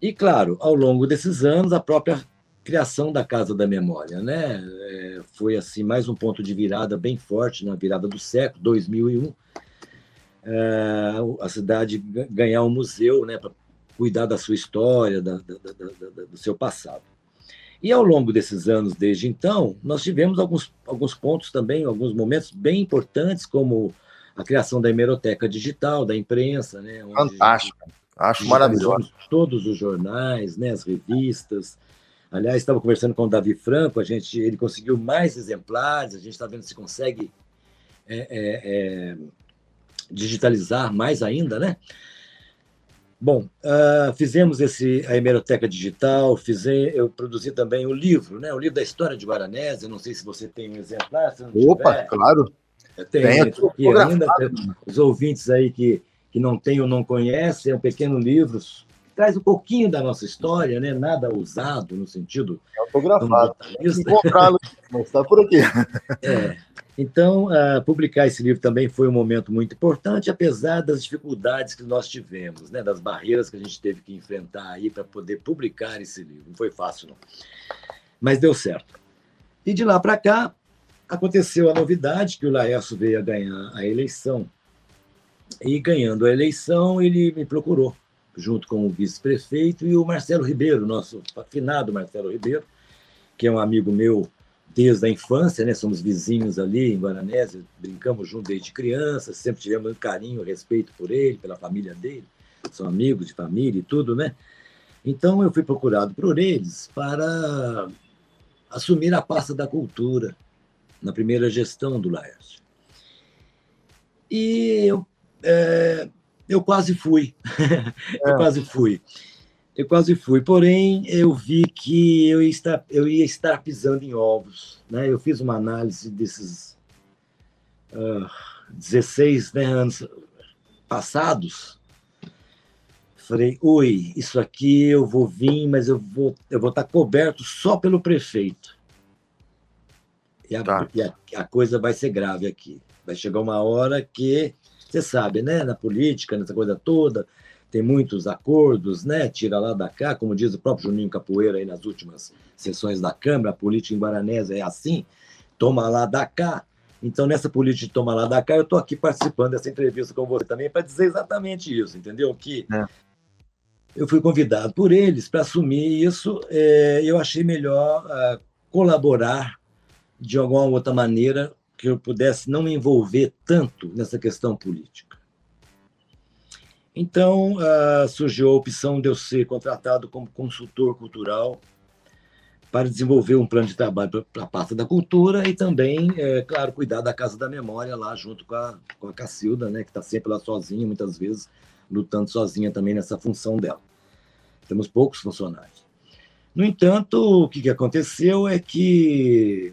E, claro, ao longo desses anos, a própria criação da Casa da Memória. Né? É, foi assim mais um ponto de virada bem forte na virada do século, 2001, é, a cidade ganhar um museu né, para cuidar da sua história, da, da, da, do seu passado. E ao longo desses anos, desde então, nós tivemos alguns, alguns pontos também, alguns momentos bem importantes, como a criação da hemeroteca digital, da imprensa. Né, Fantástico, acho maravilhoso. Todos os jornais, né, as revistas. Aliás, estava conversando com o Davi Franco, a gente, ele conseguiu mais exemplares, a gente está vendo se consegue é, é, é, digitalizar mais ainda, né? Bom, uh, fizemos esse, a hemeroteca digital, fize, eu produzi também o livro, né? O livro da história de Guaranésia, não sei se você tem um exemplar. Opa, tiver. claro. Tem, tem aqui ainda, os ouvintes aí que, que não têm ou não conhecem, é um pequeno livro traz um pouquinho da nossa história, né? nada usado no sentido. É autografado. Encontrá-lo, mas está por aqui. É. Então, uh, publicar esse livro também foi um momento muito importante, apesar das dificuldades que nós tivemos, né, das barreiras que a gente teve que enfrentar aí para poder publicar esse livro. Não foi fácil, não. Mas deu certo. E de lá para cá, aconteceu a novidade que o Laércio veio a ganhar a eleição. E ganhando a eleição, ele me procurou, junto com o vice-prefeito e o Marcelo Ribeiro, nosso afinado Marcelo Ribeiro, que é um amigo meu desde a infância, né? Somos vizinhos ali em Guaranésia, brincamos juntos desde criança, sempre tivemos muito carinho, respeito por ele, pela família dele, são amigos de família e tudo, né? Então eu fui procurado por eles para assumir a pasta da cultura na primeira gestão do Laércio. E eu, é, eu quase fui, eu é. quase fui. Eu quase fui, porém eu vi que eu ia estar, eu ia estar pisando em ovos. Né? Eu fiz uma análise desses uh, ah, 16 né, anos passados. Falei, oi, isso aqui eu vou vir, mas eu vou, eu vou estar coberto só pelo prefeito. E, a, tá. e a, a coisa vai ser grave aqui. Vai chegar uma hora que, você sabe, né? Na política, nessa coisa toda, tem muitos acordos, né? Tira lá da cá, como diz o próprio Juninho Capoeira aí nas últimas sessões da Câmara, a política em Guaranésia é assim, toma lá da cá. Então, nessa política de toma lá da cá, eu estou aqui participando dessa entrevista com você também para dizer exatamente isso, entendeu? Que é. eu fui convidado por eles para assumir isso, é, eu achei melhor uh, colaborar de alguma outra maneira que eu pudesse não me envolver tanto nessa questão política. Então, uh, surgiu a opção de eu ser contratado como consultor cultural para desenvolver um plano de trabalho para a pasta da cultura e também, é, claro, cuidar da Casa da Memória lá junto com a, com a Cacilda, né, que está sempre lá sozinha, muitas vezes lutando sozinha também nessa função dela. Temos poucos funcionários. No entanto, o que, que aconteceu é que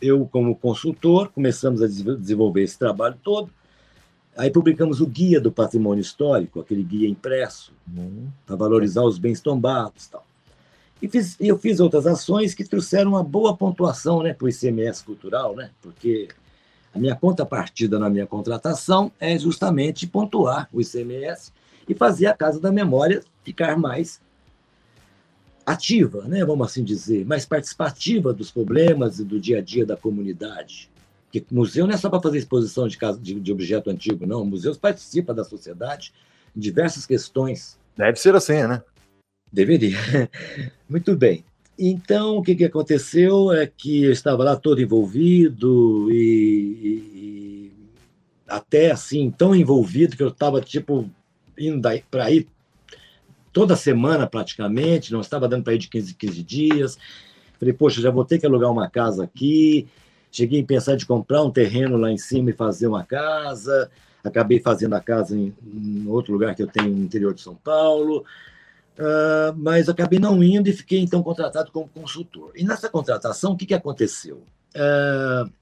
eu, como consultor, começamos a desenvolver esse trabalho todo, Aí publicamos o Guia do Patrimônio Histórico, aquele guia impresso, uhum. para valorizar os bens tombados tal. E fiz, eu fiz outras ações que trouxeram uma boa pontuação né, para o ICMS cultural, né, porque a minha contrapartida na minha contratação é justamente pontuar o ICMS e fazer a Casa da Memória ficar mais ativa, né, vamos assim dizer, mais participativa dos problemas e do dia a dia da comunidade. Porque museu não é só para fazer exposição de, casa, de, de objeto antigo, não. Museus participa da sociedade em diversas questões. Deve ser assim, né? Deveria. Muito bem. Então, o que, que aconteceu é que eu estava lá todo envolvido e, e, e até assim, tão envolvido que eu estava, tipo, indo para ir toda semana praticamente, não estava dando para ir de 15 em 15 dias. Falei, poxa, já vou ter que alugar uma casa aqui, Cheguei a pensar de comprar um terreno lá em cima e fazer uma casa. Acabei fazendo a casa em, em outro lugar que eu tenho no interior de São Paulo. Uh, mas acabei não indo e fiquei então contratado como consultor. E nessa contratação, o que, que aconteceu? Uh,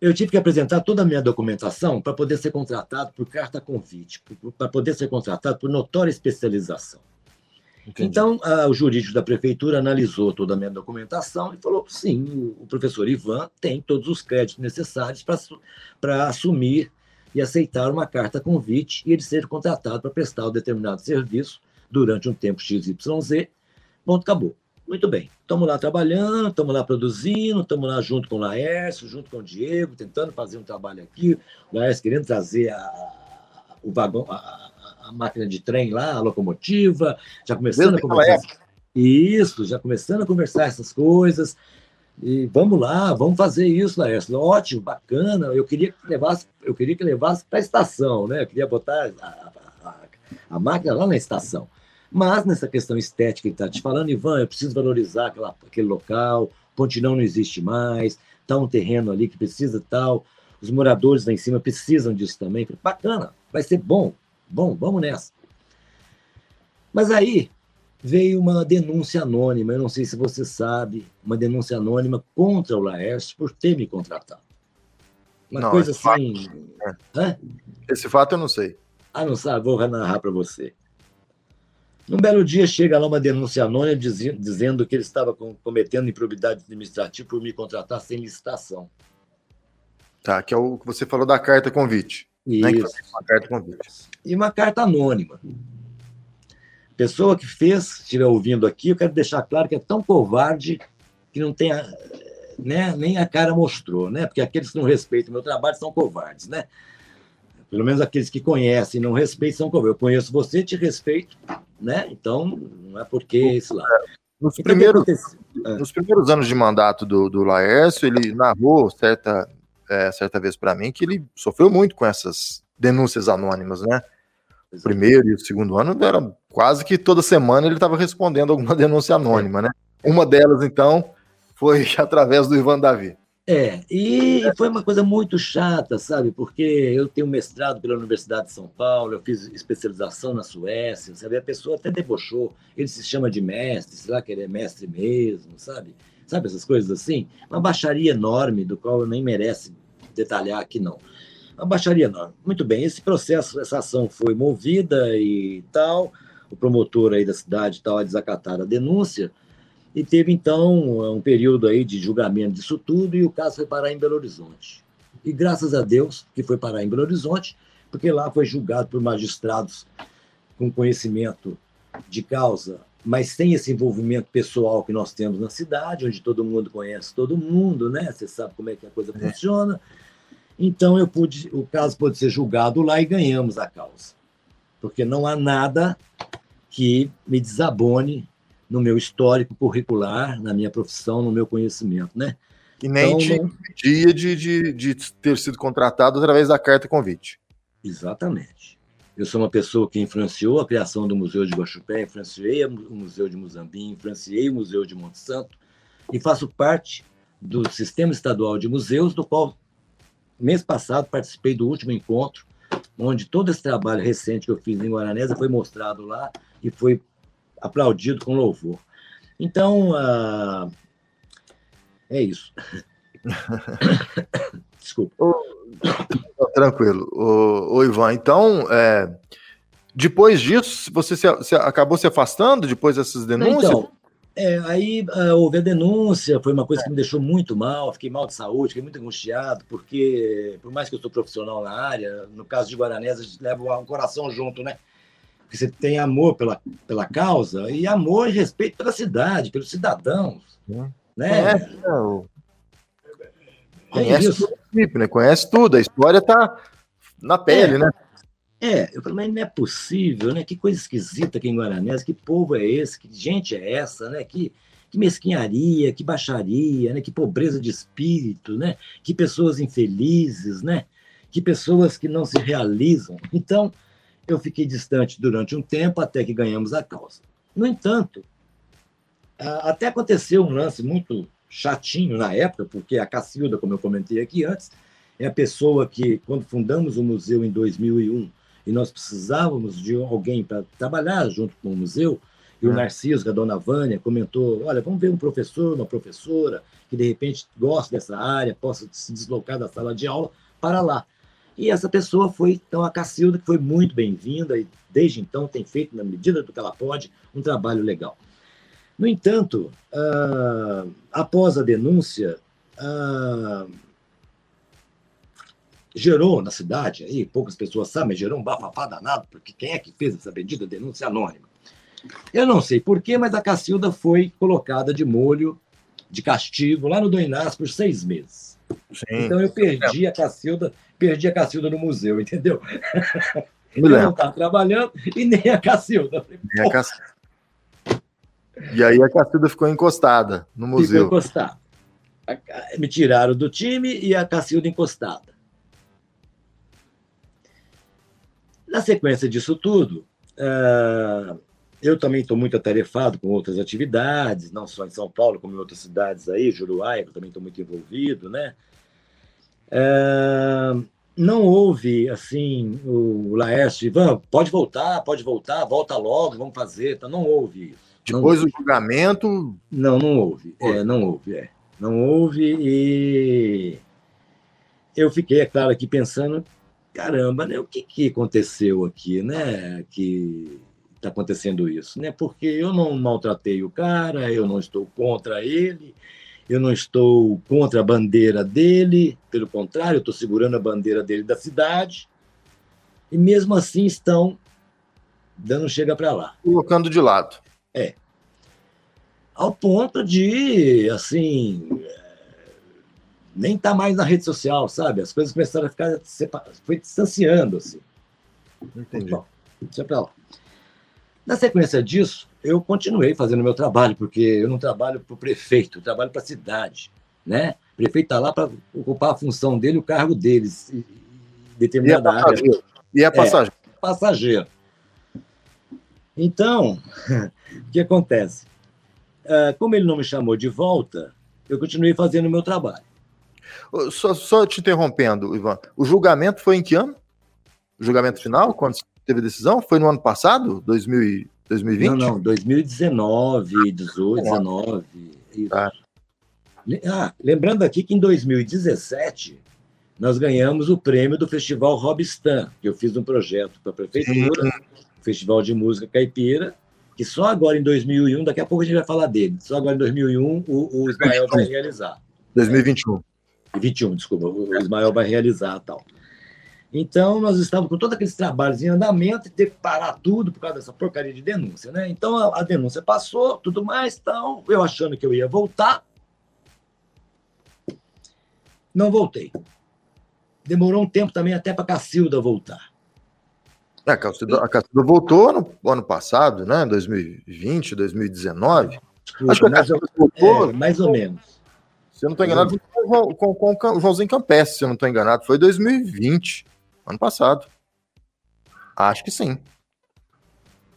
eu tive que apresentar toda a minha documentação para poder ser contratado por carta convite, para poder ser contratado por notória especialização. Entendi. Então, a, o jurídico da prefeitura analisou toda a minha documentação e falou: sim, o, professor Ivan tem todos os créditos necessários para assumir e aceitar uma carta convite e ele ser contratado para prestar um determinado serviço durante um tempo XYZ. Ponto, acabou. Muito bem. Estamos lá trabalhando, estamos lá produzindo, estamos lá junto com o Laércio, junto com o Diego, tentando fazer um trabalho aqui. O Laércio querendo trazer a, o vagão, a, a máquina de trem lá, a locomotiva, já começando a conversar. Isso, já começando a conversar essas coisas. E vamos lá, vamos fazer isso, Laércio. Ótimo, bacana. Eu queria que levasse, eu queria que levasse para a estação, né? Eu queria botar a, a, a, máquina lá na estação. Mas nessa questão estética que está te falando, Ivan, eu preciso valorizar aquela, aquele local, Pontinão não existe mais, está um terreno ali que precisa tal, os moradores lá em cima precisam disso também. Bacana, vai ser bom. Bom, vamos nessa. Mas aí, veio uma denúncia anônima, eu não sei se você sabe, uma denúncia anônima contra o Laércio por ter me contratado. Uma Não, coisa esse fato- assim. Hã? Esse fato eu não sei. Ah, não sabe? Vou narrar para você. Num belo dia chega lá uma denúncia anônima dizendo que ele estava com- cometendo improbidade administrativa por me contratar sem licitação. Tá, que é o que você falou da carta convite. Né? Isso. uma carta convite. E uma carta anônima. Pessoa que fez, se estiver ouvindo aqui, eu quero deixar claro que é tão covarde que não tem a- né, nem a cara mostrou, né? Porque aqueles que não respeitam o meu trabalho são covardes, né? Pelo menos aqueles que conhecem e não respeitam são covardes. Eu conheço você, te respeito, né? Então, não é porque esse lá. Nos Então, primeiros, aconteceu? nos primeiros anos de mandato do, do Laércio, ele narrou certa, é, certa vez para mim que ele sofreu muito com essas denúncias anônimas, né? O primeiro e o segundo ano era quase que toda semana ele estava respondendo alguma denúncia anônima, né? Uma delas, então, foi através do Ivan Davi. É, e foi uma coisa muito chata, sabe? Porque eu tenho mestrado pela Universidade de São Paulo, eu fiz especialização na Suécia, sabe? A pessoa até debochou, ele se chama de mestre, sei lá que ele é mestre mesmo, sabe? Sabe essas coisas assim? Uma baixaria enorme, do qual eu nem merece detalhar aqui, não. Uma baixaria enorme. Muito bem, esse processo, essa ação foi movida e tal, o promotor aí da cidade e tal, a desacatar a denúncia, e teve, então, um período aí de julgamento disso tudo e o caso foi parar em Belo Horizonte. E graças a Deus que foi parar em Belo Horizonte, porque lá foi julgado por magistrados com conhecimento de causa, mas sem esse envolvimento pessoal que nós temos na cidade, onde todo mundo conhece todo mundo, né? Você sabe como é que a coisa funciona. Então eu pude, o caso pôde ser julgado lá e ganhamos a causa. Porque não há nada que me desabone no meu histórico curricular, na minha profissão, no meu conhecimento, né? E nem Então, impedia de, de, de ter sido contratado através da carta convite. Exatamente. Eu sou uma pessoa que influenciou a criação do Museu de Guaxupé, influenciei o Museu de Muzambique, influenciei o Museu de Monte Santo e faço parte do Sistema Estadual de Museus, do qual, mês passado, participei do último encontro, onde todo esse trabalho recente que eu fiz em Guaranésia foi mostrado lá e foi aplaudido com louvor. Então, ah, é isso. Desculpa. Tranquilo. Ô, ô, Ivan, então, é, depois disso, você se, se acabou se afastando depois dessas denúncias? Então, é, aí ah, houve a denúncia, foi uma coisa que me deixou muito mal, fiquei mal de saúde, fiquei muito angustiado, porque, por mais que eu sou profissional na área, no caso de Guaranés, a gente leva o coração junto, né? Porque você tem amor pela, pela causa e amor e respeito pela cidade, pelos cidadãos, Sim. né? Conhece, né, o- É conhece tudo, né? Conhece tudo, a história tá na pele, É. né? É, eu falei, mas não é possível, né? Que coisa esquisita aqui em Guaranés, que povo é esse, que gente é essa, né? Que, que mesquinharia, que baixaria, né? Que pobreza de espírito, né? Que pessoas infelizes, né? Que pessoas que não se realizam. Então, eu fiquei distante durante um tempo até que ganhamos a causa. No entanto, até aconteceu um lance muito chatinho na época, porque a Cacilda, como eu comentei aqui antes, é a pessoa que, quando fundamos o museu em 2001, e nós precisávamos de alguém para trabalhar junto com o museu, e o Hum. Narciso, a dona Vânia, comentou: olha, vamos ver um professor, uma professora que de repente gosta dessa área, possa se deslocar da sala de aula para lá. E essa pessoa foi, então, a Cacilda, que foi muito bem-vinda e desde então tem feito, na medida do que ela pode, um trabalho legal. No entanto, ah, após a denúncia, ah, gerou na cidade, aí poucas pessoas sabem, gerou um bafafá danado, porque quem é que fez essa bendita denúncia anônima? Eu não sei porquê, mas a Cacilda foi colocada de molho, de castigo, lá no Doinás por seis meses. Sim. Então eu perdi a Cacilda, perdi a Cacilda no museu, entendeu? Eu não estava trabalhando e nem a Cacilda. E, a Cac- e aí a Cacilda ficou encostada no Ficou museu. encostado. A- a- Me tiraram do time e a Cacilda encostada. Na sequência disso tudo, ah, eu também estou muito atarefado com outras atividades, não só em São Paulo, como em outras cidades aí, Juruá, eu também estou muito envolvido, né? Ah, não houve, assim, o Laércio, Ivan, pode voltar, pode voltar, volta logo, vamos fazer. Então, não houve isso. Depois do julgamento. Não, não houve. É, não houve, é. Não houve e eu fiquei, é claro, aqui pensando, caramba, né? O que, que aconteceu aqui, né? Que está acontecendo isso, né? Porque eu não maltratei o cara, eu não estou contra ele, eu não estou contra a bandeira dele, pelo contrário, eu estou segurando a bandeira dele da cidade, e mesmo assim estão dando chega para lá. Colocando de lado. É. Ao ponto de, assim, nem tá mais na rede social, sabe? As coisas começaram a ficar foi distanciando assim. Entendi. Bom, deixa lá. Na sequência disso, eu continuei fazendo meu trabalho, porque eu não trabalho para o prefeito, eu trabalho para a cidade, né? O prefeito está lá para ocupar a função dele, o cargo deles, determinada e é área. E é passageiro. É, passageiro. Então, o que acontece? Ah, como ele não me chamou de volta, eu continuei fazendo o meu trabalho. Só, só te interrompendo, Ivan. O julgamento foi em que ano? O julgamento final, quando teve a decisão? Foi no ano passado? 2000 2020? Não, não, 2019, 18, 19. Tá. Ah, lembrando aqui que em 2017 nós ganhamos o prêmio do Festival Robistan, que eu fiz um projeto para a prefeitura. Festival de Música Caipira, que só agora em 2001, daqui a pouco a gente vai falar dele, só agora em 2001 o, o Ismael vai realizar. 2021. 21, desculpa, o Ismael vai realizar tal. Então, nós estávamos com todos aqueles trabalhos em andamento e ter que parar tudo por causa dessa porcaria de denúncia, né? Então, a, a denúncia passou, tudo mais, então, eu achando que eu ia voltar, não voltei. Demorou um tempo também até para a Cacilda voltar. É, a, Cacilda, a Cacilda voltou no ano passado, né? 2020, 2019. Desculpa, Acho que a Cacilda voltou. É, mais ou menos. Se eu não estou enganado, com, com, com, o Joãozinho Campestre, se eu não estou enganado. Foi 2020, ano passado. Acho que sim.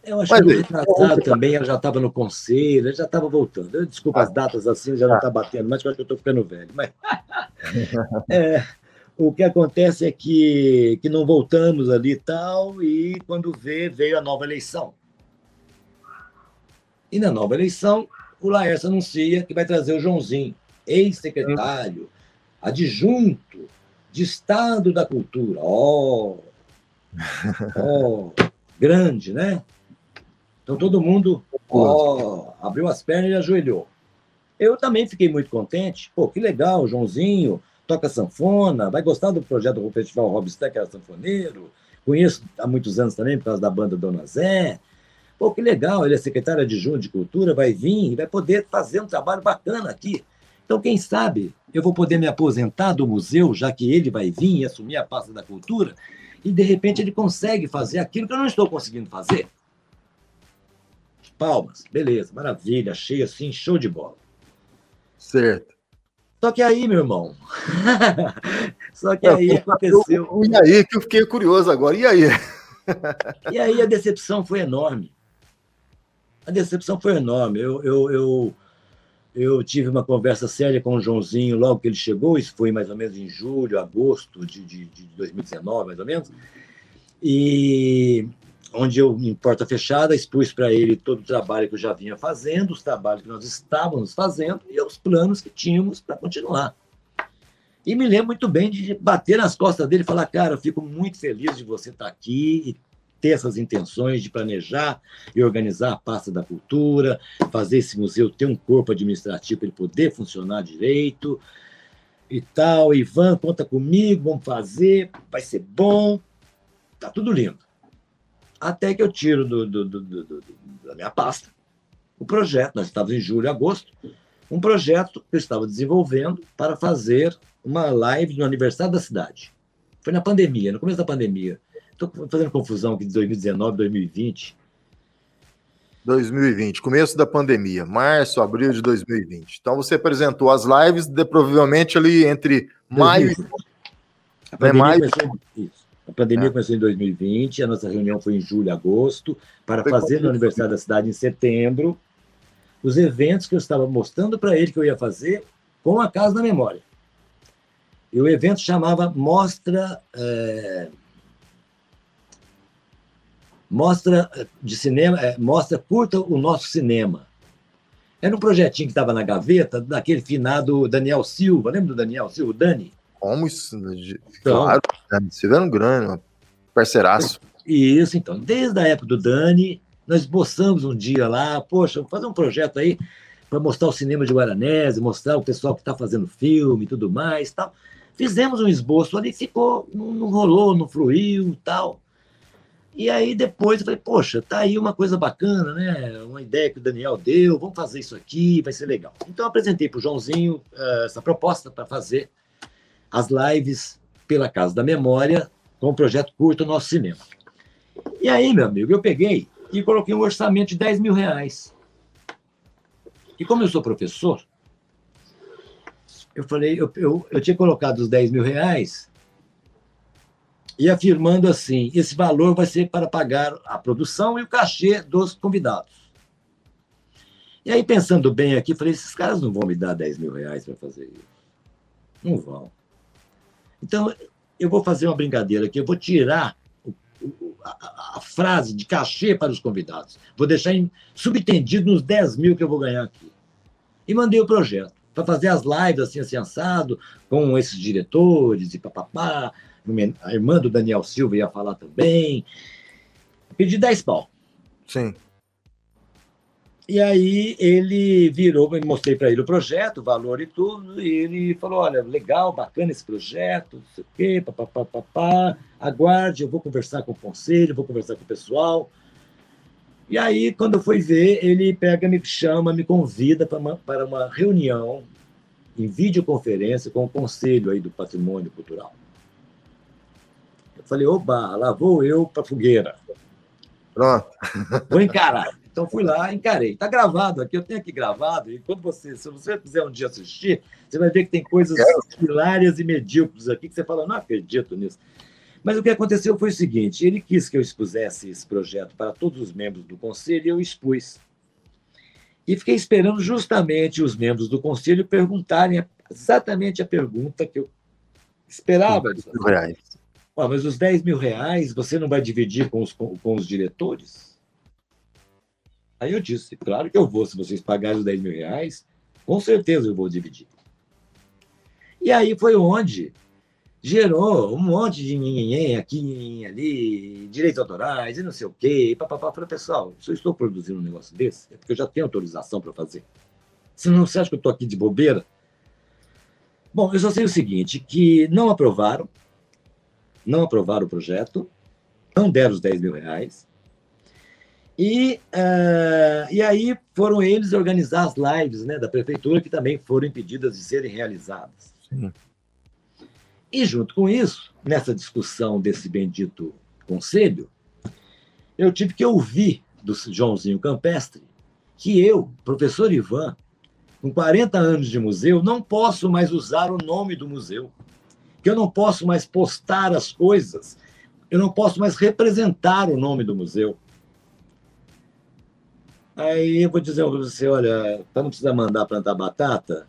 Eu acho Mas, que retrasado também, ela já estava no conselho, ela já estava voltando. Eu, desculpa as datas assim, já não está batendo, mas eu acho que eu estou ficando velho. Mas é, o que acontece é que, que não voltamos ali e tal, e quando vê, veio a nova eleição. E na nova eleição, o Laércio anuncia que vai trazer o Joãozinho ex-secretário, adjunto de Estado da Cultura. Ó, oh, oh, grande, né? Então todo mundo oh, abriu as pernas e ajoelhou. Eu também fiquei muito contente. Pô, que legal, Joãozinho toca sanfona, vai gostar do projeto do Festival Robster, que era sanfoneiro. Conheço há muitos anos também por causa da banda Dona Zé. Pô, que legal, ele é secretário adjunto de cultura, vai vir e vai poder fazer um trabalho bacana aqui. Então, quem sabe eu vou poder me aposentar do museu, já que ele vai vir e assumir a pasta da cultura, e de repente ele consegue fazer aquilo que eu não estou conseguindo fazer. Palmas, beleza, maravilha, achei assim, show de bola. Certo. Só que aí, meu irmão. Só que aí aconteceu. E aí, que eu fiquei curioso agora. E aí? e aí a decepção foi enorme. A decepção foi enorme. Eu, eu, eu, eu tive uma conversa séria com o Joãozinho logo que ele chegou, isso foi mais ou menos em julho, agosto de, de, de 2019, mais ou menos, e onde eu, em porta fechada, expus para ele todo o trabalho que eu já vinha fazendo, os trabalhos que nós estávamos fazendo e os planos que tínhamos para continuar. E me lembro muito bem de bater nas costas dele e falar: Cara, eu fico muito feliz de você estar aqui e ter essas intenções de planejar e organizar a pasta da cultura, fazer esse museu ter um corpo administrativo para ele poder funcionar direito e tal. Ivan, conta comigo, vamos fazer, vai ser bom, tá tudo lindo. Até que eu tiro do, do, do, da minha pasta o projeto, nós estávamos em julho, agosto, um projeto que eu estava desenvolvendo para fazer uma live no aniversário da cidade. Foi na pandemia, no começo da pandemia. Estou fazendo confusão aqui de 2019, 2020. 2020, começo da pandemia, março, abril de 2020. Então você apresentou as lives de, provavelmente ali entre maio e a pandemia, maio... Começou, isso. a pandemia é. começou em 2020, a nossa reunião foi em julho, agosto, para foi fazer no aniversário da cidade em setembro os eventos que eu estava mostrando para ele que eu ia fazer com a Casa da Memória. E o evento chamava Mostra. É mostra de cinema, é, mostra curta o nosso cinema. Era um projetinho que estava na gaveta daquele finado Daniel Silva, lembra do Daniel Silva, o Dani? Como isso? Então, claro, Silvano Grande, parceiraço. Isso, então. Desde a época do Dani, nós esboçamos um dia lá, poxa, vou fazer um projeto aí para mostrar o cinema de Guaranese, mostrar o pessoal que está fazendo filme e tudo mais. tal. Fizemos um esboço ali, ficou, não, não rolou, não fluiu tal. E aí depois eu falei, poxa, tá aí uma coisa bacana, né? Uma ideia que o Daniel deu, vamos fazer isso aqui, vai ser legal. Então apresentei para o Joãozinho uh, essa proposta para fazer as lives pela Casa da Memória com o projeto Curto Nosso Cinema. E aí, meu amigo, eu peguei e coloquei um orçamento de 10 mil reais. E como eu sou professor, eu falei, eu, eu, eu tinha colocado os 10 mil reais e afirmando assim: esse valor vai ser para pagar a produção e o cachê dos convidados. E aí, pensando bem aqui, falei: esses caras não vão me dar 10 mil reais para fazer isso. Não vão. Então, eu vou fazer uma brincadeira aqui, eu vou tirar a, a, frase de cachê para os convidados. Vou deixar em, subtendido nos 10 mil que eu vou ganhar aqui. E mandei o projeto para fazer as lives assim, assim, assado, com esses diretores e papapá a irmã do Daniel Silva ia falar também. Pedi 10 pau. Sim. E aí ele virou, mostrei para ele o projeto, o valor e tudo, e ele falou: olha, legal, bacana esse projeto, não sei o quê, papapá, papá, aguarde, eu vou conversar com o conselho, vou conversar com o pessoal. E aí, quando eu fui ver, ele pega, me chama, me convida para uma, para uma reunião em videoconferência com o conselho aí do patrimônio cultural. Falei, oba, lá vou eu para fogueira. Pronto. Vou encarar. Então fui lá, encarei. Está gravado aqui, eu tenho aqui gravado. E quando você, se você quiser um dia assistir, você vai ver que tem coisas hilárias e medíocres aqui que você fala, não acredito nisso. Mas o que aconteceu foi o seguinte: ele quis que eu expusesse esse projeto para todos os membros do conselho e eu expus. E fiquei esperando justamente os membros do conselho perguntarem exatamente a pergunta que eu esperava. Reais. Mas os 10 mil reais você não vai dividir com os, com, com, os diretores? Aí eu disse, claro que eu vou, se vocês pagarem os 10 mil reais, com certeza eu vou dividir. E aí foi onde gerou um monte de ninguém aqui, ali, direitos autorais e não sei o quê. Papapá. Falei, pessoal, se eu estou produzindo um negócio desse, é porque eu já tenho autorização para fazer. Senão você acha que eu estou aqui de bobeira? Bom, eu só sei o seguinte, que não aprovaram, não aprovaram o projeto, não deram os 10 mil reais. E, uh, e aí foram eles organizar as lives né, da prefeitura, que também foram impedidas de serem realizadas. Sim. E, junto com isso, nessa discussão desse bendito conselho, eu tive que ouvir do Joãozinho Campestre que eu, professor Ivan, com 40 anos de museu, não posso mais usar o nome do museu que eu não posso mais postar as coisas, eu não posso mais representar o nome do museu. Aí eu vou dizer para você, olha, para não precisar mandar plantar batata,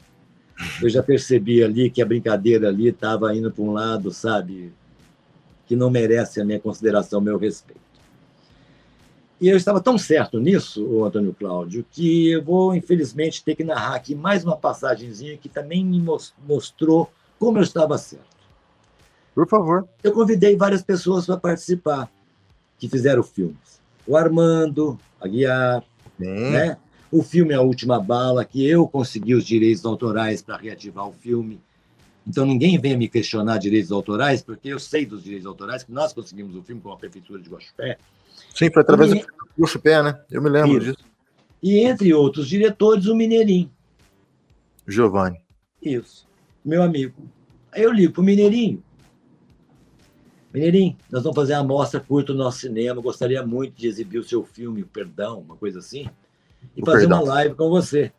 eu já percebi ali que a brincadeira ali estava indo para um lado, sabe, que não merece a minha consideração, o meu respeito. E eu estava tão certo nisso, o Antônio Cláudio, que eu vou, infelizmente, ter que narrar aqui mais uma passagenzinha que também me mostrou como eu estava certo. Por favor. Eu convidei várias pessoas para participar, que fizeram filmes. O Armando, Aguiar, né? o filme A Última Bala, que eu consegui os direitos autorais para reativar o filme. Então ninguém venha me questionar direitos autorais, porque eu sei dos direitos autorais, que nós conseguimos o filme com a Prefeitura de Guaxupé. Sim, foi através e... do Guaxupé, né? Eu me lembro Isso. disso. E entre outros diretores, o Mineirinho. Giovanni. Isso, meu amigo. Aí eu ligo para o Mineirinho. Mineirinho, nós vamos fazer a mostra curta no nosso cinema. Gostaria muito de exibir o seu filme, o Perdão, uma coisa assim, e o fazer perdão. uma live com você.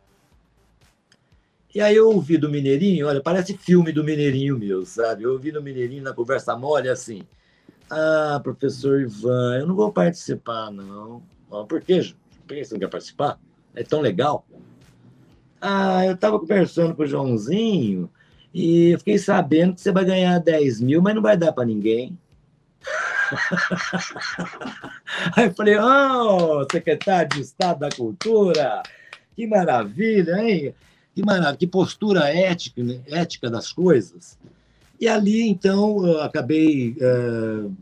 E aí eu ouvi do Mineirinho, olha, parece filme do Mineirinho meu, sabe? Eu ouvi do Mineirinho na conversa mole assim. Ah, professor Ivan, eu não vou participar, não. Ah, por quê? Por que você não quer participar? É tão legal. Ah, eu estava conversando com o Joãozinho e fiquei sabendo que você vai ganhar 10 mil, mas não vai dar para ninguém. Aí eu falei, oh, secretário de Estado da Cultura, que maravilha, hein? Que maravilha, que postura ética, né? ética das coisas. E ali, então, eu acabei uh,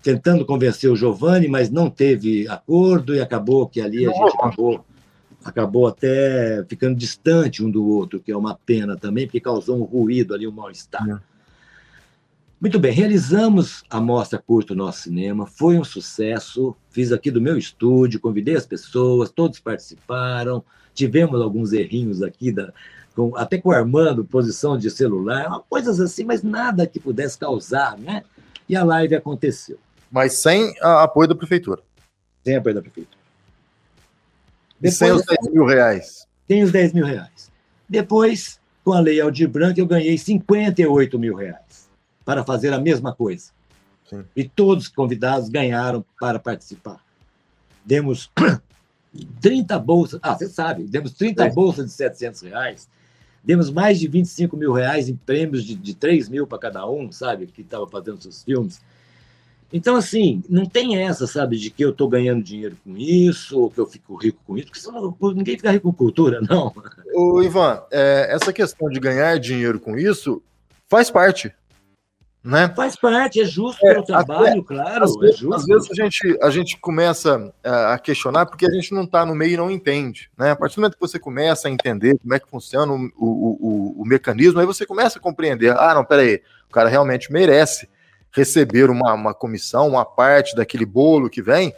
tentando convencer o Giovanni, mas não teve acordo e acabou que ali a gente acabou, acabou até ficando distante um do outro, que é uma pena também, porque causou um ruído ali, um mal-estar. É. Muito bem, realizamos a mostra curto Nosso Cinema, foi um sucesso. Fiz aqui do meu estúdio, convidei as pessoas, todos participaram. Tivemos alguns errinhos aqui, da, com, até com o Armando, posição de celular, coisas assim, mas nada que pudesse causar, né? E a live aconteceu. Mas sem apoio da prefeitura. Sem apoio da prefeitura. Depois, sem os 10 mil reais. Sem os 10 mil reais. Depois, com a lei Aldir Branco, eu ganhei 58 mil reais para fazer a mesma coisa. Sim. E todos os convidados ganharam para participar. Demos 30 bolsas, ah, você sabe, demos 30 é. bolsas de 700 reais, demos mais de 25 mil reais em prêmios de, de 3 mil para cada um, sabe, que estava fazendo seus filmes. Então, assim, não tem essa, sabe, de que eu estou ganhando dinheiro com isso, ou que eu fico rico com isso, porque ninguém fica rico com cultura, não. Ô, Ivan, é, essa questão de ganhar dinheiro com isso faz parte né? Faz parte, é justo é, pelo trabalho, até, claro. Às, é vezes, às vezes a gente, a gente começa é, a questionar porque a gente não está no meio e não entende. Né? A partir do momento que você começa a entender como é que funciona o, o, o, o mecanismo, aí você começa a compreender: ah, não, peraí, o cara realmente merece receber uma, uma comissão, uma parte daquele bolo que vem,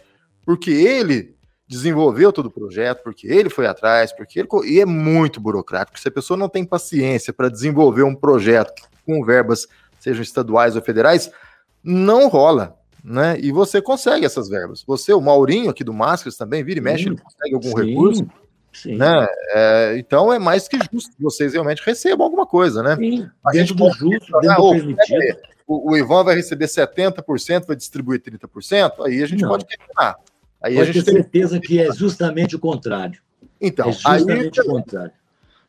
porque ele desenvolveu todo o projeto, porque ele foi atrás, porque ele. E é muito burocrático. Se a pessoa não tem paciência para desenvolver um projeto com verbas sejam estaduais ou federais, não rola. Né? E você consegue essas verbas. Você, o Maurinho aqui do Máscaras também, vira e mexe, ele consegue algum sim, recurso. Sim. Né? É, então é mais que justo que vocês realmente recebam alguma coisa, né? Sim, a gente do justo, dentro do permitido. O, o Ivan vai receber 70%, vai distribuir 30%, aí a gente não. pode questionar. Aí pode a gente ter certeza que é justamente o contrário. Então, é justamente aí, o contrário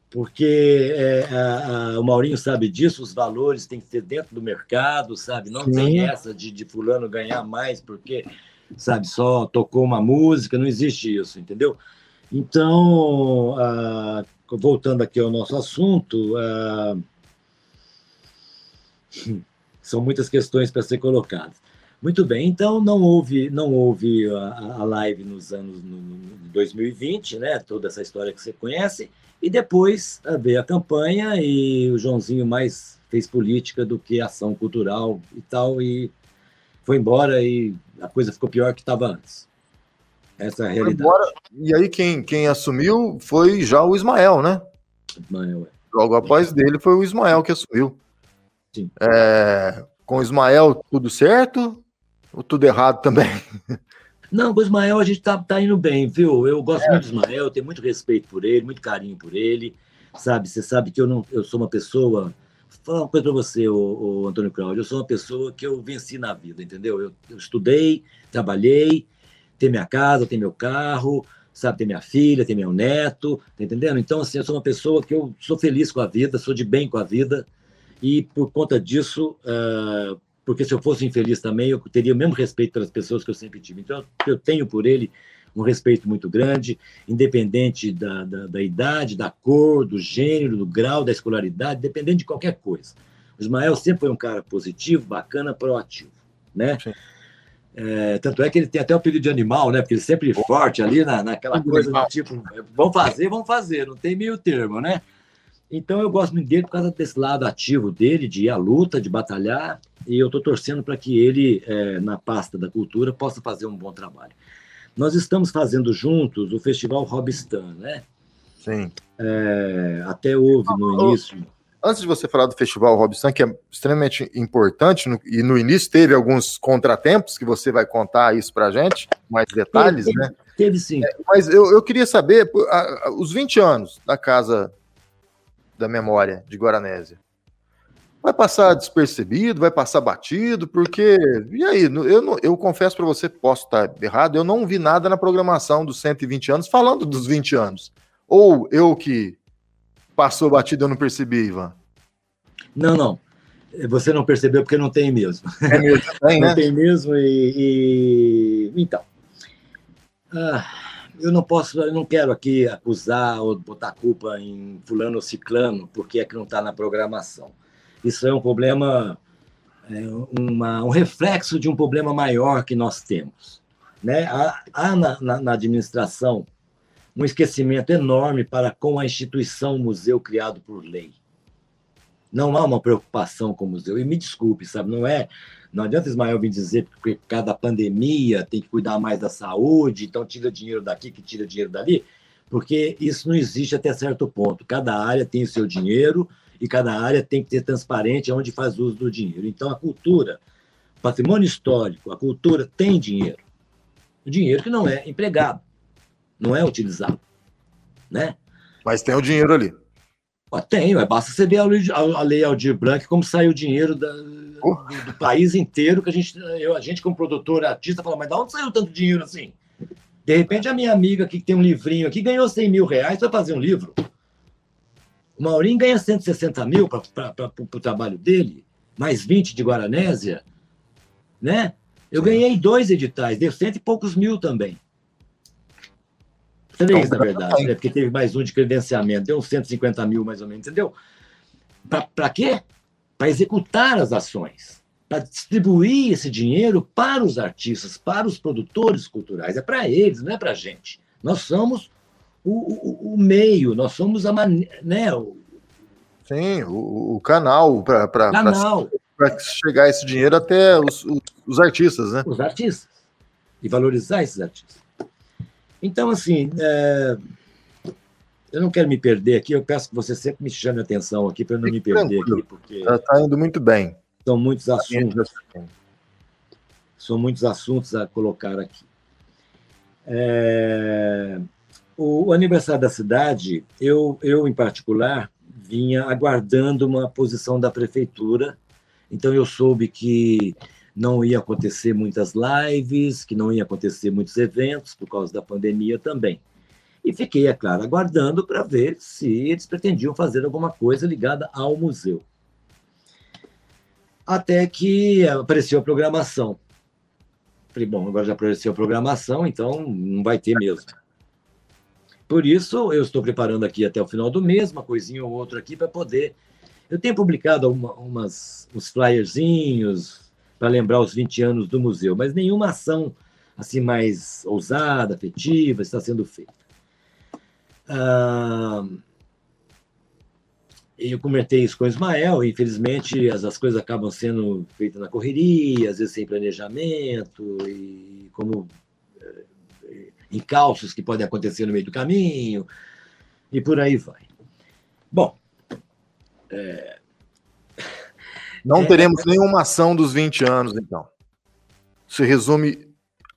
porque é, a, a, o Maurinho sabe disso, os valores têm que ser dentro do mercado, sabe? Não Sim. tem essa de, de fulano ganhar mais porque, sabe, só tocou uma música, não existe isso, entendeu? Então, voltando aqui ao nosso assunto, uh, são muitas questões para ser colocadas. Muito bem, então não houve, não houve a, a live nos anos no, no 2020, né? Toda essa história que você conhece. E depois veio a campanha e o Joãozinho mais fez política do que ação cultural e tal, e foi embora e a coisa ficou pior que estava antes. Essa é a realidade. Embora, e aí quem, quem assumiu foi já o Ismael, né? Ismael, é. Logo após dele foi o Ismael que assumiu. Sim. É, com o Ismael tudo certo ou tudo errado também? Não, com o Ismael a gente tá, tá indo bem, viu? Eu gosto é. muito do Ismael, tenho muito respeito por ele, muito carinho por ele, sabe? Você sabe que eu não, eu sou uma pessoa. Vou falar uma coisa para você, o, o, Antônio Cláudio. Eu sou uma pessoa que eu venci na vida, entendeu? Eu, eu estudei, trabalhei, tenho minha casa, tenho meu carro, sabe? Tem minha filha, tem meu neto, tá entendendo? Então, assim, eu sou uma pessoa que eu sou feliz com a vida, sou de bem com a vida, e por conta disso, uh, porque se eu fosse infeliz também, eu teria o mesmo respeito pelas pessoas que eu sempre tive. Então, eu tenho por ele um respeito muito grande, independente da, da, da idade, da cor, do gênero, do grau, da escolaridade, dependendo de qualquer coisa. O Ismael sempre foi um cara positivo, bacana, proativo, né? É, tanto é que ele tem até o apelido de animal, né? Porque ele sempre forte ali na, naquela coisa do tipo, vamos fazer, vamos fazer, não tem meio termo, né? Então eu gosto muito dele por causa desse lado ativo dele, de ir à luta, de batalhar, e eu estou torcendo para que ele, é, na pasta da cultura, possa fazer um bom trabalho. Nós estamos fazendo juntos o Festival Robistan, né? Sim. É, até houve no início. Antes de você falar do Festival Robistan, que é extremamente importante, no, e no início teve alguns contratempos, que você vai contar isso para a gente, mais detalhes, teve, né? Teve sim. É, mas eu, eu queria saber, a, a, os 20 anos da Casa da Memória de Guaranésia vai passar despercebido, vai passar batido, porque. E aí? Eu, não, eu confesso para você, posso estar errado, eu não vi nada na programação dos 120 anos falando dos 20 anos. Ou eu que passou batido eu não percebi, Ivan? Não, não. Você não percebeu porque não tem mesmo. É mesmo, tem, Não né? tem mesmo e... e- Então, ah, eu não posso, eu não quero aqui acusar ou botar culpa em fulano ou ciclano porque é que não está na programação. Isso é um problema, é uma- um reflexo de um problema maior que nós temos. Né? Há, há na, na- na administração um esquecimento enorme para com a instituição museu criado por lei. Não há uma preocupação com o museu. E me desculpe, sabe, não é. Não adianta Ismael vir dizer que por causa da pandemia tem que cuidar mais da saúde, então tira dinheiro daqui que tira dinheiro dali, porque isso não existe até certo ponto. Cada área tem o seu dinheiro e cada área tem que ser transparente onde faz uso do dinheiro. Então a cultura, patrimônio histórico, a cultura tem dinheiro. O dinheiro que não é empregado, não é utilizado, né? Mas tem o dinheiro ali. Tem, mas basta você ver a lei, a- a lei Aldir Blanc, como saiu o dinheiro da- Oh. do, do país inteiro, que a gente, eu, a gente como produtor, artista, fala, mas de onde saiu tanto dinheiro assim? De repente, a minha amiga aqui, que tem um livrinho aqui, ganhou 100 mil reais para fazer um livro. O Maurinho ganha 160 mil para o trabalho dele, mais 20 de Guaranésia, né? Eu ganhei dois editais, deu cento e poucos mil também. Três, Então, na verdade, né? porque teve mais um de credenciamento, deu uns 150 mil mais ou menos, entendeu? Para quê? Para executar as ações, para distribuir esse dinheiro para os artistas, para os produtores culturais. É para eles, não é para a gente. Nós somos o, o, o meio, nós somos a mane... né? o Sim, o, o canal para chegar esse dinheiro até os, os, os artistas, né? os artistas, e valorizar esses artistas. Então, assim, é, eu não quero me perder aqui, eu peço que você sempre me chame a atenção aqui para eu não me Fique perder tranquilo. aqui, porque está indo muito bem. são muitos assuntos. São muitos assuntos a colocar aqui. É, o, o aniversário da cidade, eu, eu, em particular, vinha aguardando uma posição da prefeitura, então eu soube que não ia acontecer muitas lives, que não ia acontecer muitos eventos por causa da pandemia também. E fiquei, é claro, aguardando para ver se eles pretendiam fazer alguma coisa ligada ao museu. Até que apareceu a programação. Falei, bom, agora já apareceu a programação, então não vai ter mesmo. Por isso, eu estou preparando aqui até o final do mês, uma coisinha ou outra aqui para poder. Eu tenho publicado uma, umas, uns flyerzinhos para lembrar os 20 anos do museu, mas nenhuma ação assim mais ousada, afetiva está sendo feita. Ah, eu comentei isso com o Ismael, infelizmente as, as coisas acabam sendo feitas na correria, às vezes sem planejamento, e como eh, encalços que podem acontecer no meio do caminho, e por aí vai. Bom, Não É. teremos nenhuma ação dos 20 anos, então. Se resume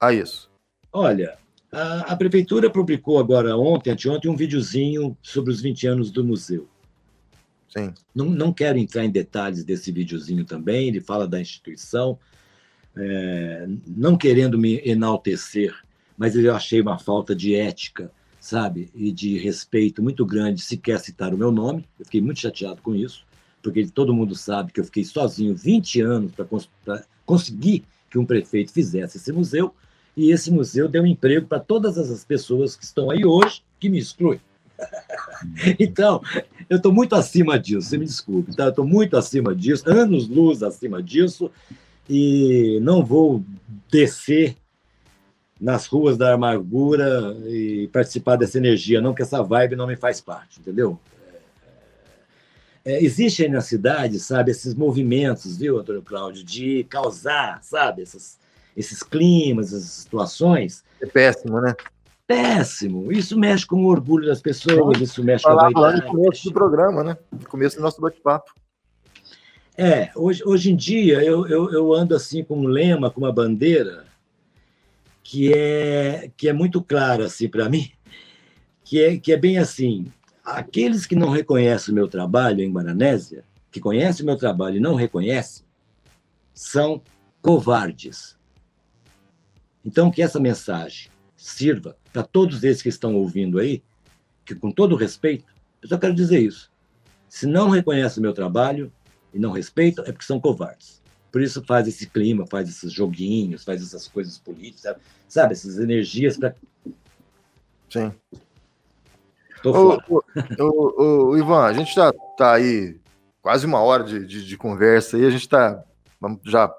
a isso. olha, a, a prefeitura publicou agora ontem, anteontem, um videozinho sobre os 20 anos do museu. Sim. Não, não quero entrar em detalhes desse videozinho também, ele fala da instituição, é, não querendo me enaltecer, mas eu achei uma falta de ética, sabe, e de respeito muito grande sequer citar o meu nome, eu fiquei muito chateado com isso, porque todo mundo sabe que eu fiquei sozinho 20 anos para cons conseguir que um prefeito fizesse esse museu, e esse museu deu emprego para todas essas pessoas que estão aí hoje, que me excluem. então, eu estou muito acima disso, você me desculpe, tá? Eu estou muito acima disso, anos luz acima disso, e não vou descer nas ruas da amargura e participar dessa energia, não que essa vibe não me faz parte, entendeu? É, existe aí na cidade, sabe, esses movimentos, viu, Antônio Cláudio, de causar, sabe, essas, esses climas, essas situações. É péssimo, né? Péssimo. Isso mexe com o orgulho das pessoas, isso mexe com a lá no vaidade. começo do programa, né? No começo do nosso bate-papo. É, hoje, hoje em dia eu, eu, eu ando assim com um lema, com uma bandeira que é, que é muito clara assim, para mim, que é, que é bem assim, aqueles que não reconhecem o meu trabalho em Guaranésia, que conhecem o meu trabalho e não reconhecem, são covardes. Então, que essa mensagem sirva para todos esses que estão ouvindo aí, que com todo respeito, eu só quero dizer isso. Se não reconhece o meu trabalho, e não respeitam, é porque são covardes. Por isso faz esse clima, faz esses joguinhos, faz essas coisas políticas, sabe essas energias para. Sim. Tô ô, ô, ô, ô, Ivan, a gente já tá aí quase uma hora de, de, de conversa e a gente tá. Vamos já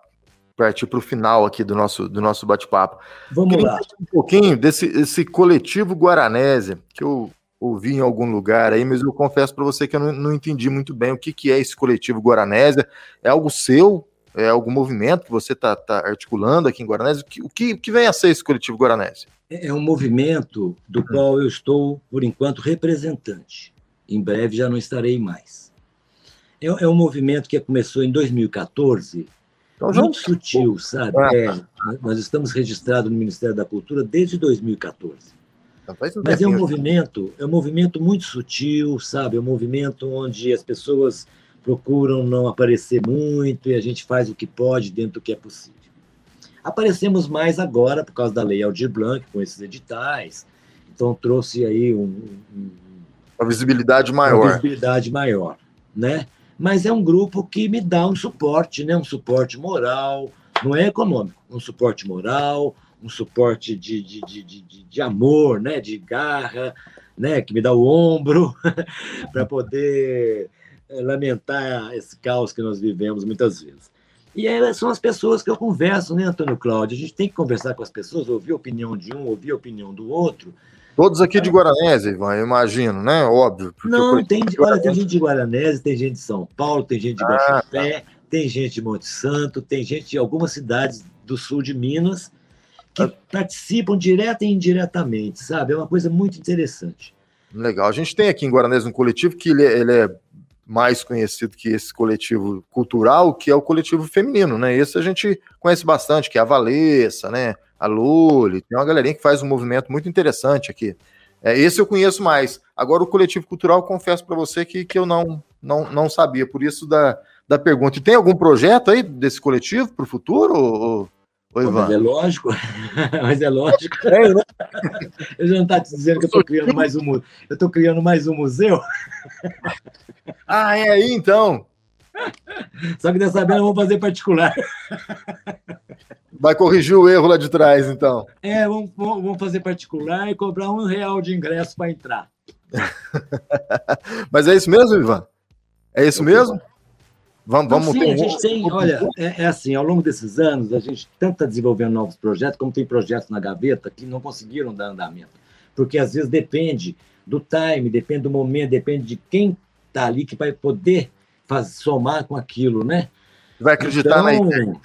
partir para o final aqui do nosso, do nosso bate-papo. Vamos Queria lá. Um pouquinho desse esse coletivo Guaranésia, que eu ouvi em algum lugar aí, mas eu confesso para você que eu não, não, entendi muito bem o que, que é esse coletivo Guaranésia. É algo seu? É algum movimento que você está tá articulando aqui em Guaranésia? O que, o que vem a ser esse coletivo Guaranésia? É, é um movimento do qual eu estou, por enquanto, representante. Em breve já não estarei mais. É, é um movimento que começou em 2014, então, muito sutil, sabe? É, nós estamos registrados no Ministério da Cultura desde 2014. Mas é um movimento, é um movimento muito sutil, sabe? É um movimento onde as pessoas procuram não aparecer muito e a gente faz o que pode dentro do que é possível. Aparecemos mais agora por causa da Lei Aldir Blanc, com esses editais. Então trouxe aí um, um, uma visibilidade maior. Uma visibilidade maior, né? Mas é um grupo que me dá um suporte, né? Um suporte moral, não é econômico, um suporte moral, um suporte de, de, de, de, de amor, né? de garra, né? que me dá o ombro para poder lamentar esse caos que nós vivemos muitas vezes. E aí são as pessoas que eu converso, né, Antônio Cláudio? A gente tem que conversar com as pessoas, ouvir a opinião de um, ouvir a opinião do outro. Todos aqui de Guaranese, Ivan, eu imagino, né? Óbvio. Não, tem, olha, tem gente de Guaranese, tem gente de São Paulo, tem gente de ah, tá. tem gente de Monte Santo, tem gente de algumas cidades do sul de Minas que participam direta e indiretamente, sabe? É uma coisa muito interessante. Legal. A gente tem aqui em Guaranés um coletivo que ele, é, ele é mais conhecido que esse coletivo cultural, que é o coletivo feminino, né? Esse a gente conhece bastante, que é a Valessa, né? A Luli, tem uma galerinha que faz um movimento muito interessante aqui. É, esse eu conheço mais. Agora, o coletivo cultural, confesso para você que, que eu não, não, não sabia, por isso da, da pergunta. E tem algum projeto aí desse coletivo para o futuro? Ou... Oi, Ivan. Mas é lógico, mas é lógico. É, né? Eu já não está te dizendo que eu estou criando mais um museu. Eu estou criando mais um museu. Ah, é aí então. Só que dessa vez eu vou fazer particular. Vai corrigir o erro lá de trás, então. É, vamos, vamos fazer particular e cobrar um real de ingresso para entrar. Mas é isso mesmo, Ivan? É isso mesmo? Vamos, então, vamos sim, ter... a gente tem, olha, é, é, assim, ao longo desses anos, a gente tanto está desenvolvendo novos projetos, como tem projetos na gaveta que não conseguiram dar andamento. Porque às vezes depende do time, depende do momento, depende de quem está ali que vai poder fazer, somar com aquilo, né? Vai acreditar então, na ideia.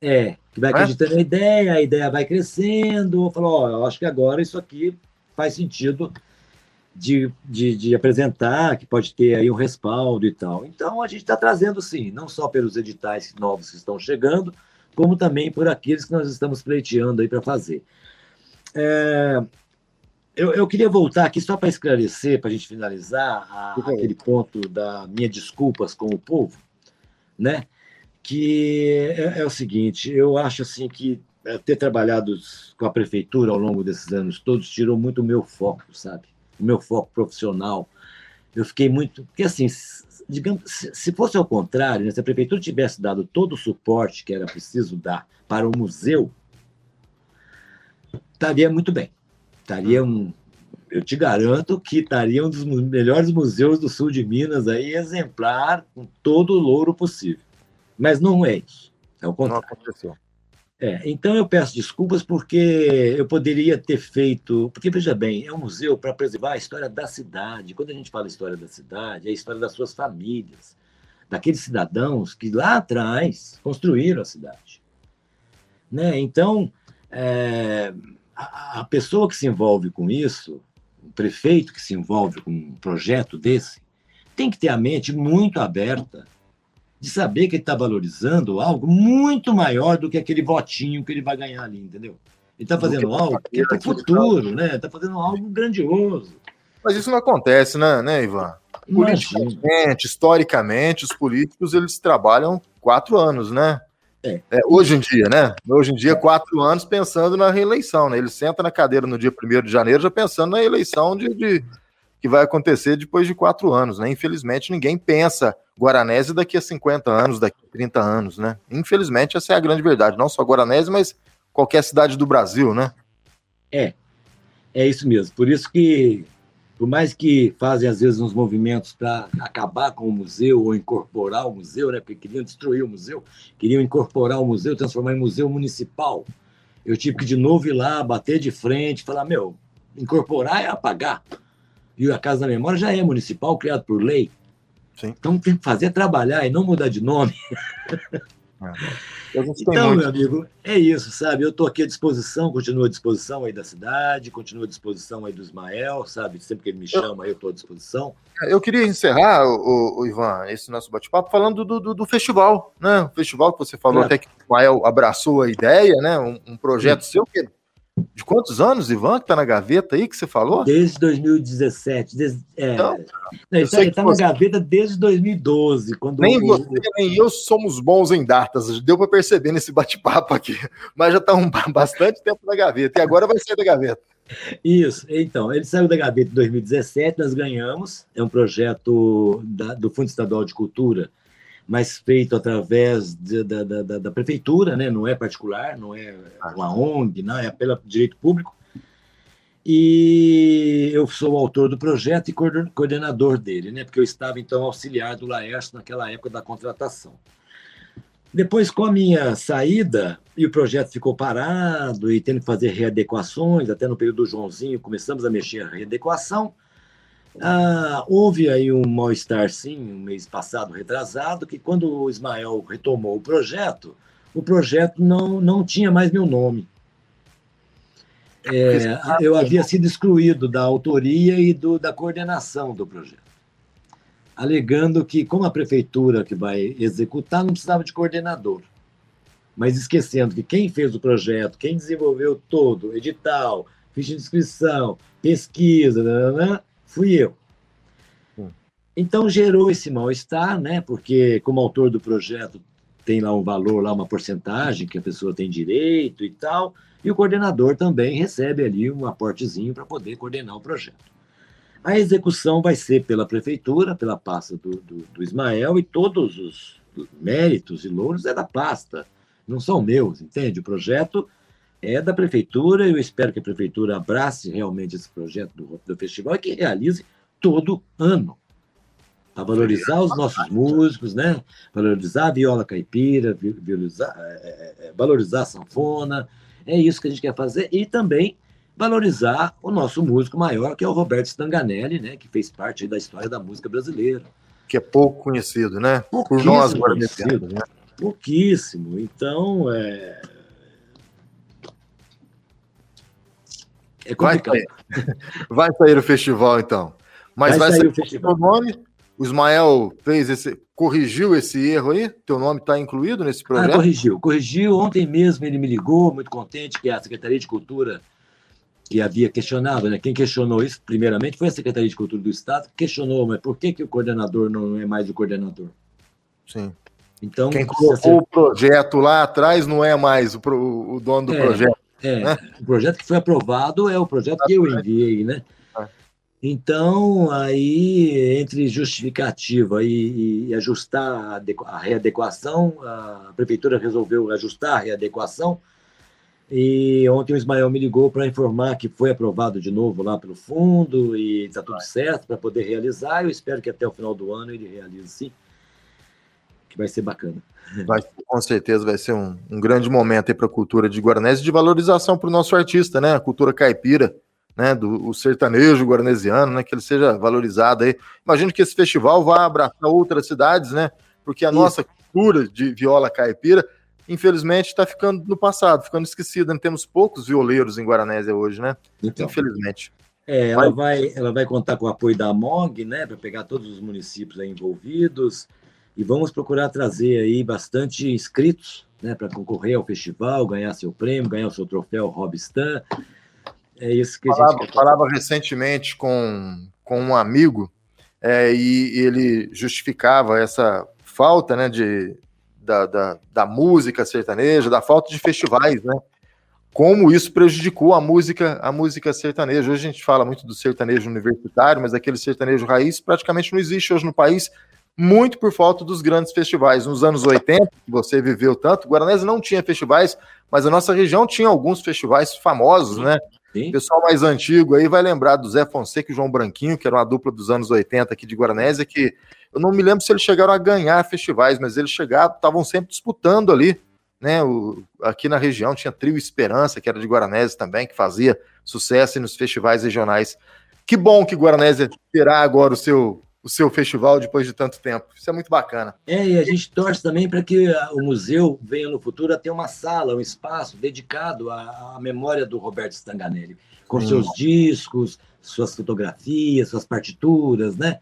É, que vai acreditar é? na ideia, a ideia vai crescendo, falou, ó, eu acho que agora isso aqui faz sentido de, de, de, apresentar, que pode ter aí um respaldo e tal. Então, a gente está trazendo, sim, não só pelos editais novos que estão chegando, como também por aqueles que nós estamos pleiteando aí para fazer. É, eu, eu, queria voltar aqui só para esclarecer, para a gente finalizar a, aquele ponto da minha desculpas com o povo, né? Que é, é o seguinte, eu acho assim que é, ter trabalhado com a prefeitura ao longo desses anos todos tirou muito o meu foco, sabe? O meu foco profissional. Eu fiquei muito. Porque, assim, digamos, se fosse ao contrário, né, se a prefeitura tivesse dado todo o suporte que era preciso dar para o museu, estaria muito bem. Estaria um. Eu te garanto que estaria um dos melhores museus do sul de Minas aí, exemplar, com todo o louro possível. Mas não é isso. É o contrário. Não aconteceu. É, então eu peço desculpas porque eu poderia ter feito. Porque, veja bem, é um museu para preservar a história da cidade. Quando a gente fala história da cidade, é a história das suas famílias, daqueles cidadãos que lá atrás construíram a cidade. Né? Então, é, a, a pessoa que se envolve com isso, o prefeito que se envolve com um projeto desse, tem que ter a mente muito aberta de saber que ele está valorizando algo muito maior do que aquele votinho que ele vai ganhar ali, entendeu? Ele está fazendo algo que é para o futuro, né? Está fazendo algo grandioso. Mas isso não acontece, né, né Ivan? Politicamente, historicamente, os políticos eles trabalham quatro anos, né? É. É, hoje em dia, né? Hoje em dia, quatro anos pensando na reeleição, né? Ele senta na cadeira no dia 1 de janeiro já pensando na eleição de, de, que vai acontecer depois de quatro anos, né? Infelizmente, ninguém pensa Guaranese daqui a 50 anos, daqui a 30 anos, né? Infelizmente, essa é a grande verdade. Não só Guaranese, mas qualquer cidade do Brasil, né? É, é isso mesmo. Por isso que, por mais que fazem às vezes uns movimentos para acabar com o museu ou incorporar o museu, né? Porque queriam destruir o museu, queriam incorporar o museu, transformar em museu municipal. Eu tive que de novo ir lá, bater de frente, falar, meu, incorporar é apagar. E a Casa da Memória já é municipal, criado por lei. Sim. Então tem que fazer trabalhar e não mudar de nome. É. Então, meu amigo, é isso, sabe? Eu estou aqui à disposição, continuo à disposição aí da cidade, continuo à disposição aí do Ismael, sabe? Sempre que ele me chama, eu estou à disposição. Eu queria encerrar, o, o Ivan, esse nosso bate-papo falando do, do, do, festival, né? O festival que você falou é. até que o Ismael abraçou a ideia, né? Um, um projeto Sim. seu que de quantos anos, Ivan, que tá na gaveta aí que você falou? Desde 2017. Desde, é, então, não, isso aí tá você... na gaveta desde 2012. Quando nem o... você, nem eu somos bons em datas. Deu para perceber nesse bate-papo aqui. Mas já tá um, bastante tempo na gaveta. E agora vai sair da gaveta. Isso, então, ele saiu da gaveta em 2017, nós ganhamos. É um projeto da, do Fundo Estadual de Cultura mas feito através de, da, da, da, prefeitura, né? não é particular, não é uma ONG, não é pelo direito público. E eu sou o autor do projeto e coordenador dele, né? porque eu estava então auxiliar do Laércio naquela época da contratação. Depois, com a minha saída, e o projeto ficou parado, e tendo que fazer readequações, até no período do Joãozinho, começamos a mexer a readequação, ah, houve aí um mal-estar, sim, um mês passado, retrasado, que quando o Ismael retomou o projeto, o projeto não, não tinha mais meu nome. É, eu havia sido excluído da autoria e do, da coordenação do projeto, alegando que, como a prefeitura que vai executar, não precisava de coordenador. Mas esquecendo que quem fez o projeto, quem desenvolveu todo, edital, ficha de inscrição, pesquisa, né fui eu. Hum. Então gerou esse mal-estar, né? Porque como autor do projeto tem lá um valor, lá uma porcentagem que a pessoa tem direito e tal, e o coordenador também recebe ali um aportezinho para poder coordenar o projeto. A execução vai ser pela prefeitura, pela pasta do, do, do Ismael, e todos os méritos e louros é da pasta, não são meus, entende? O projeto é da prefeitura. Eu espero que a prefeitura abrace realmente esse projeto do, do festival e que realize todo ano. Para valorizar os nossos músicos, né? valorizar a viola caipira, valorizar, é, é, valorizar a sanfona. É isso que a gente quer fazer. E também valorizar o nosso músico maior, que é o Roberto Stanganelli, né? que fez parte da história da música brasileira. Que é pouco conhecido, né? Por nós, conhecido, né? Pouquíssimo. Então, é, É vai sair. vai sair o festival, então. Mas vai, vai sair, o festival. nome. O Ismael fez esse, corrigiu esse erro aí? Teu nome está incluído nesse ah, projeto? Ah, corrigiu, corrigiu. Ontem mesmo ele me ligou, muito contente que a Secretaria de Cultura que havia questionado, né? Quem questionou isso, primeiramente, foi a Secretaria de Cultura do Estado, que questionou, mas por que, que o coordenador não é mais o coordenador? Sim. Então, Quem colocou ser... o projeto lá atrás não é mais o, o dono do é, projeto. É, o projeto que foi aprovado é o projeto que eu enviei, né? É. Então, aí, entre justificativa e, e ajustar a, readequação, a prefeitura resolveu ajustar a readequação. E ontem o Ismael me ligou para informar que foi aprovado de novo lá pelo fundo e está tudo certo para poder realizar. Eu espero que até o final do ano ele realize sim, que vai ser bacana. Vai, com certeza vai ser um, um grande momento para a cultura de Guaranese de valorização para o nosso artista, né? A cultura caipira, né? Do o sertanejo guaranesiano, né? Que ele seja valorizado aí. Imagino que esse festival vá abraçar outras cidades, né? Porque a Isso. nossa cultura de viola caipira, infelizmente, está ficando no passado, ficando esquecida. Né? Temos poucos violeiros em Guaranésia hoje, né? Então, infelizmente. É, ela, vai, ela vai contar com o apoio da MOG, né? Para pegar todos os municípios envolvidos e vamos procurar trazer aí bastante inscritos né, para concorrer ao festival, ganhar seu prêmio, ganhar o seu troféu Robstan. É isso que falava, a gente falava recentemente com, com um amigo é, e ele justificava essa falta né, de, da, da, da música sertaneja, da falta de festivais, né? Como isso prejudicou a música, a música sertaneja. Hoje a gente fala muito do sertanejo universitário, mas aquele sertanejo raiz praticamente não existe hoje no país muito por falta dos grandes festivais. Nos anos 80, que você viveu tanto, Guaranese não tinha festivais, mas a nossa região tinha alguns festivais famosos, né? Sim. O pessoal mais antigo aí vai lembrar do Zé Fonseca e João Branquinho, que era uma dupla dos anos 80 aqui de Guaranésia, que eu não me lembro se eles chegaram a ganhar festivais, mas eles chegaram, estavam sempre disputando ali, né? O, aqui na região tinha Trio Esperança, que era de Guaranésia também, que fazia sucesso nos festivais regionais. Que bom que Guaranésia terá agora o seu o seu festival depois de tanto tempo. Isso é muito bacana. É, e a gente torce também para que o museu venha no futuro a ter uma sala, um espaço dedicado à, à memória do Roberto Stanganelli, com hum. seus discos, suas fotografias, suas partituras, né?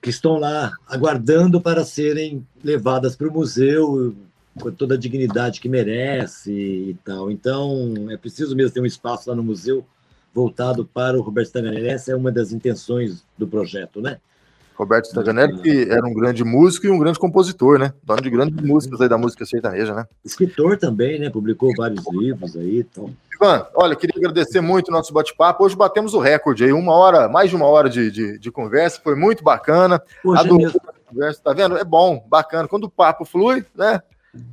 Que estão lá aguardando para serem levadas para o museu com toda a dignidade que merece e tal. Então, é preciso mesmo ter um espaço lá no museu voltado para o Roberto Staganelli. Essa é uma das intenções do projeto, né? Roberto Staganelli, que era um grande músico e um grande compositor, né? Dono de grandes músicas aí da música sertaneja, né? Escritor também, né? Publicou vários livros aí. Então. Ivan, olha, queria agradecer muito o nosso bate-papo. Hoje batemos o recorde aí, uma hora, mais de uma hora de, de, de conversa, foi muito bacana. Hoje a conversa, tá vendo? É bom, bacana. Quando o papo flui, né?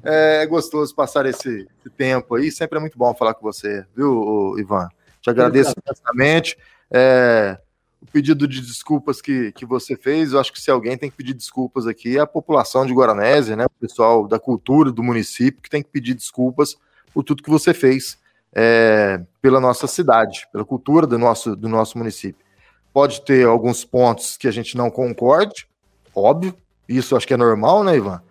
É gostoso passar esse, esse tempo aí. Sempre é muito bom falar com você, viu, Ivan? Te agradeço imensamente. É, o pedido de desculpas que, que você fez, eu acho que se alguém tem que pedir desculpas aqui é a população de Guaranésia, né? O pessoal da cultura do município que tem que pedir desculpas por tudo que você fez é, pela nossa cidade, pela cultura do nosso, do nosso município. Pode ter alguns pontos que a gente não concorde, óbvio, isso acho que é normal, né, Ivan?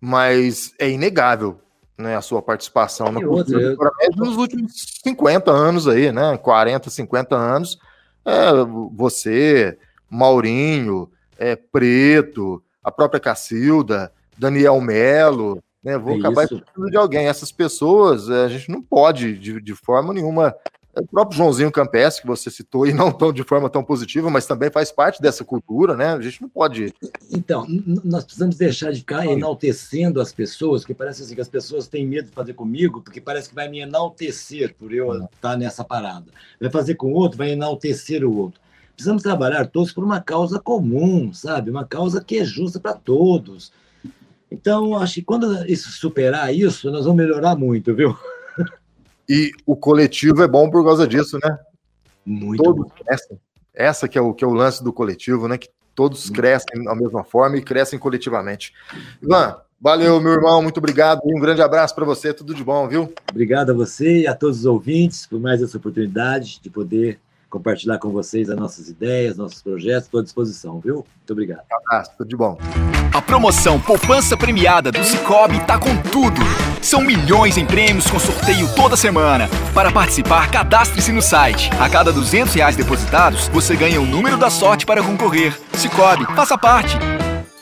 Mas é inegável né, a sua participação na cultura outra, eu... nos últimos 50 anos aí, né? 40, 50 anos. É, você, Maurinho, é, Preto, a própria Cacilda, Daniel Melo, né? Vou é acabar isso. de alguém. Essas pessoas, é, a gente não pode, de, de forma nenhuma, o próprio Joãozinho Campes, que você citou, e não tão de forma tão positiva, mas também faz parte dessa cultura, né? A gente não pode. Então, nós precisamos deixar de ficar enaltecendo as pessoas, que parece assim que as pessoas têm medo de fazer comigo, porque parece que vai me enaltecer por eu estar tá nessa parada. Vai fazer com o outro, vai enaltecer o outro. Precisamos trabalhar todos por uma causa comum, sabe? Uma causa que é justa para todos. Então, acho que quando isso superar isso, nós vamos melhorar muito, viu? E o coletivo é bom por causa disso, né? Muito todos crescem. Essa que é, o, que é o lance do coletivo, né? Que todos crescem da mesma forma e crescem coletivamente. Ivan, valeu, meu irmão, muito obrigado um grande abraço para você, tudo de bom, viu? Obrigado a você e a todos os ouvintes por mais essa oportunidade de poder compartilhar com vocês as nossas ideias, nossos projetos, estou à disposição, viu? Muito obrigado. Um abraço, tudo de bom. A promoção Poupança Premiada do Cicobi tá com tudo. São milhões em prêmios com sorteio toda semana. Para participar, cadastre-se no site. A cada 200 reais depositados, você ganha o número da sorte para concorrer. Cicobi, faça parte.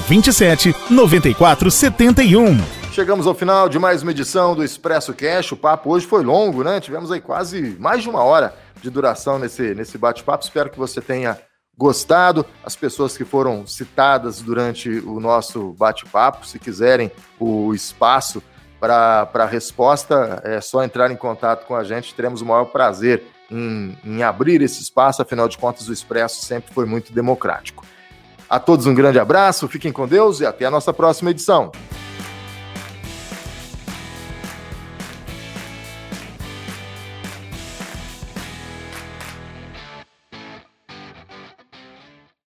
84 27 94 71. Chegamos ao final de mais uma edição do Expresso Cash. O papo hoje foi longo, né? Tivemos aí quase mais de uma hora de duração nesse, nesse bate-papo. Espero que você tenha gostado. As pessoas que foram citadas durante o nosso bate-papo, se quiserem o espaço para resposta, é só entrar em contato com a gente. Teremos o maior prazer em, em abrir esse espaço. Afinal de contas, o Expresso sempre foi muito democrático. A todos um grande abraço, fiquem com Deus e até a nossa próxima edição.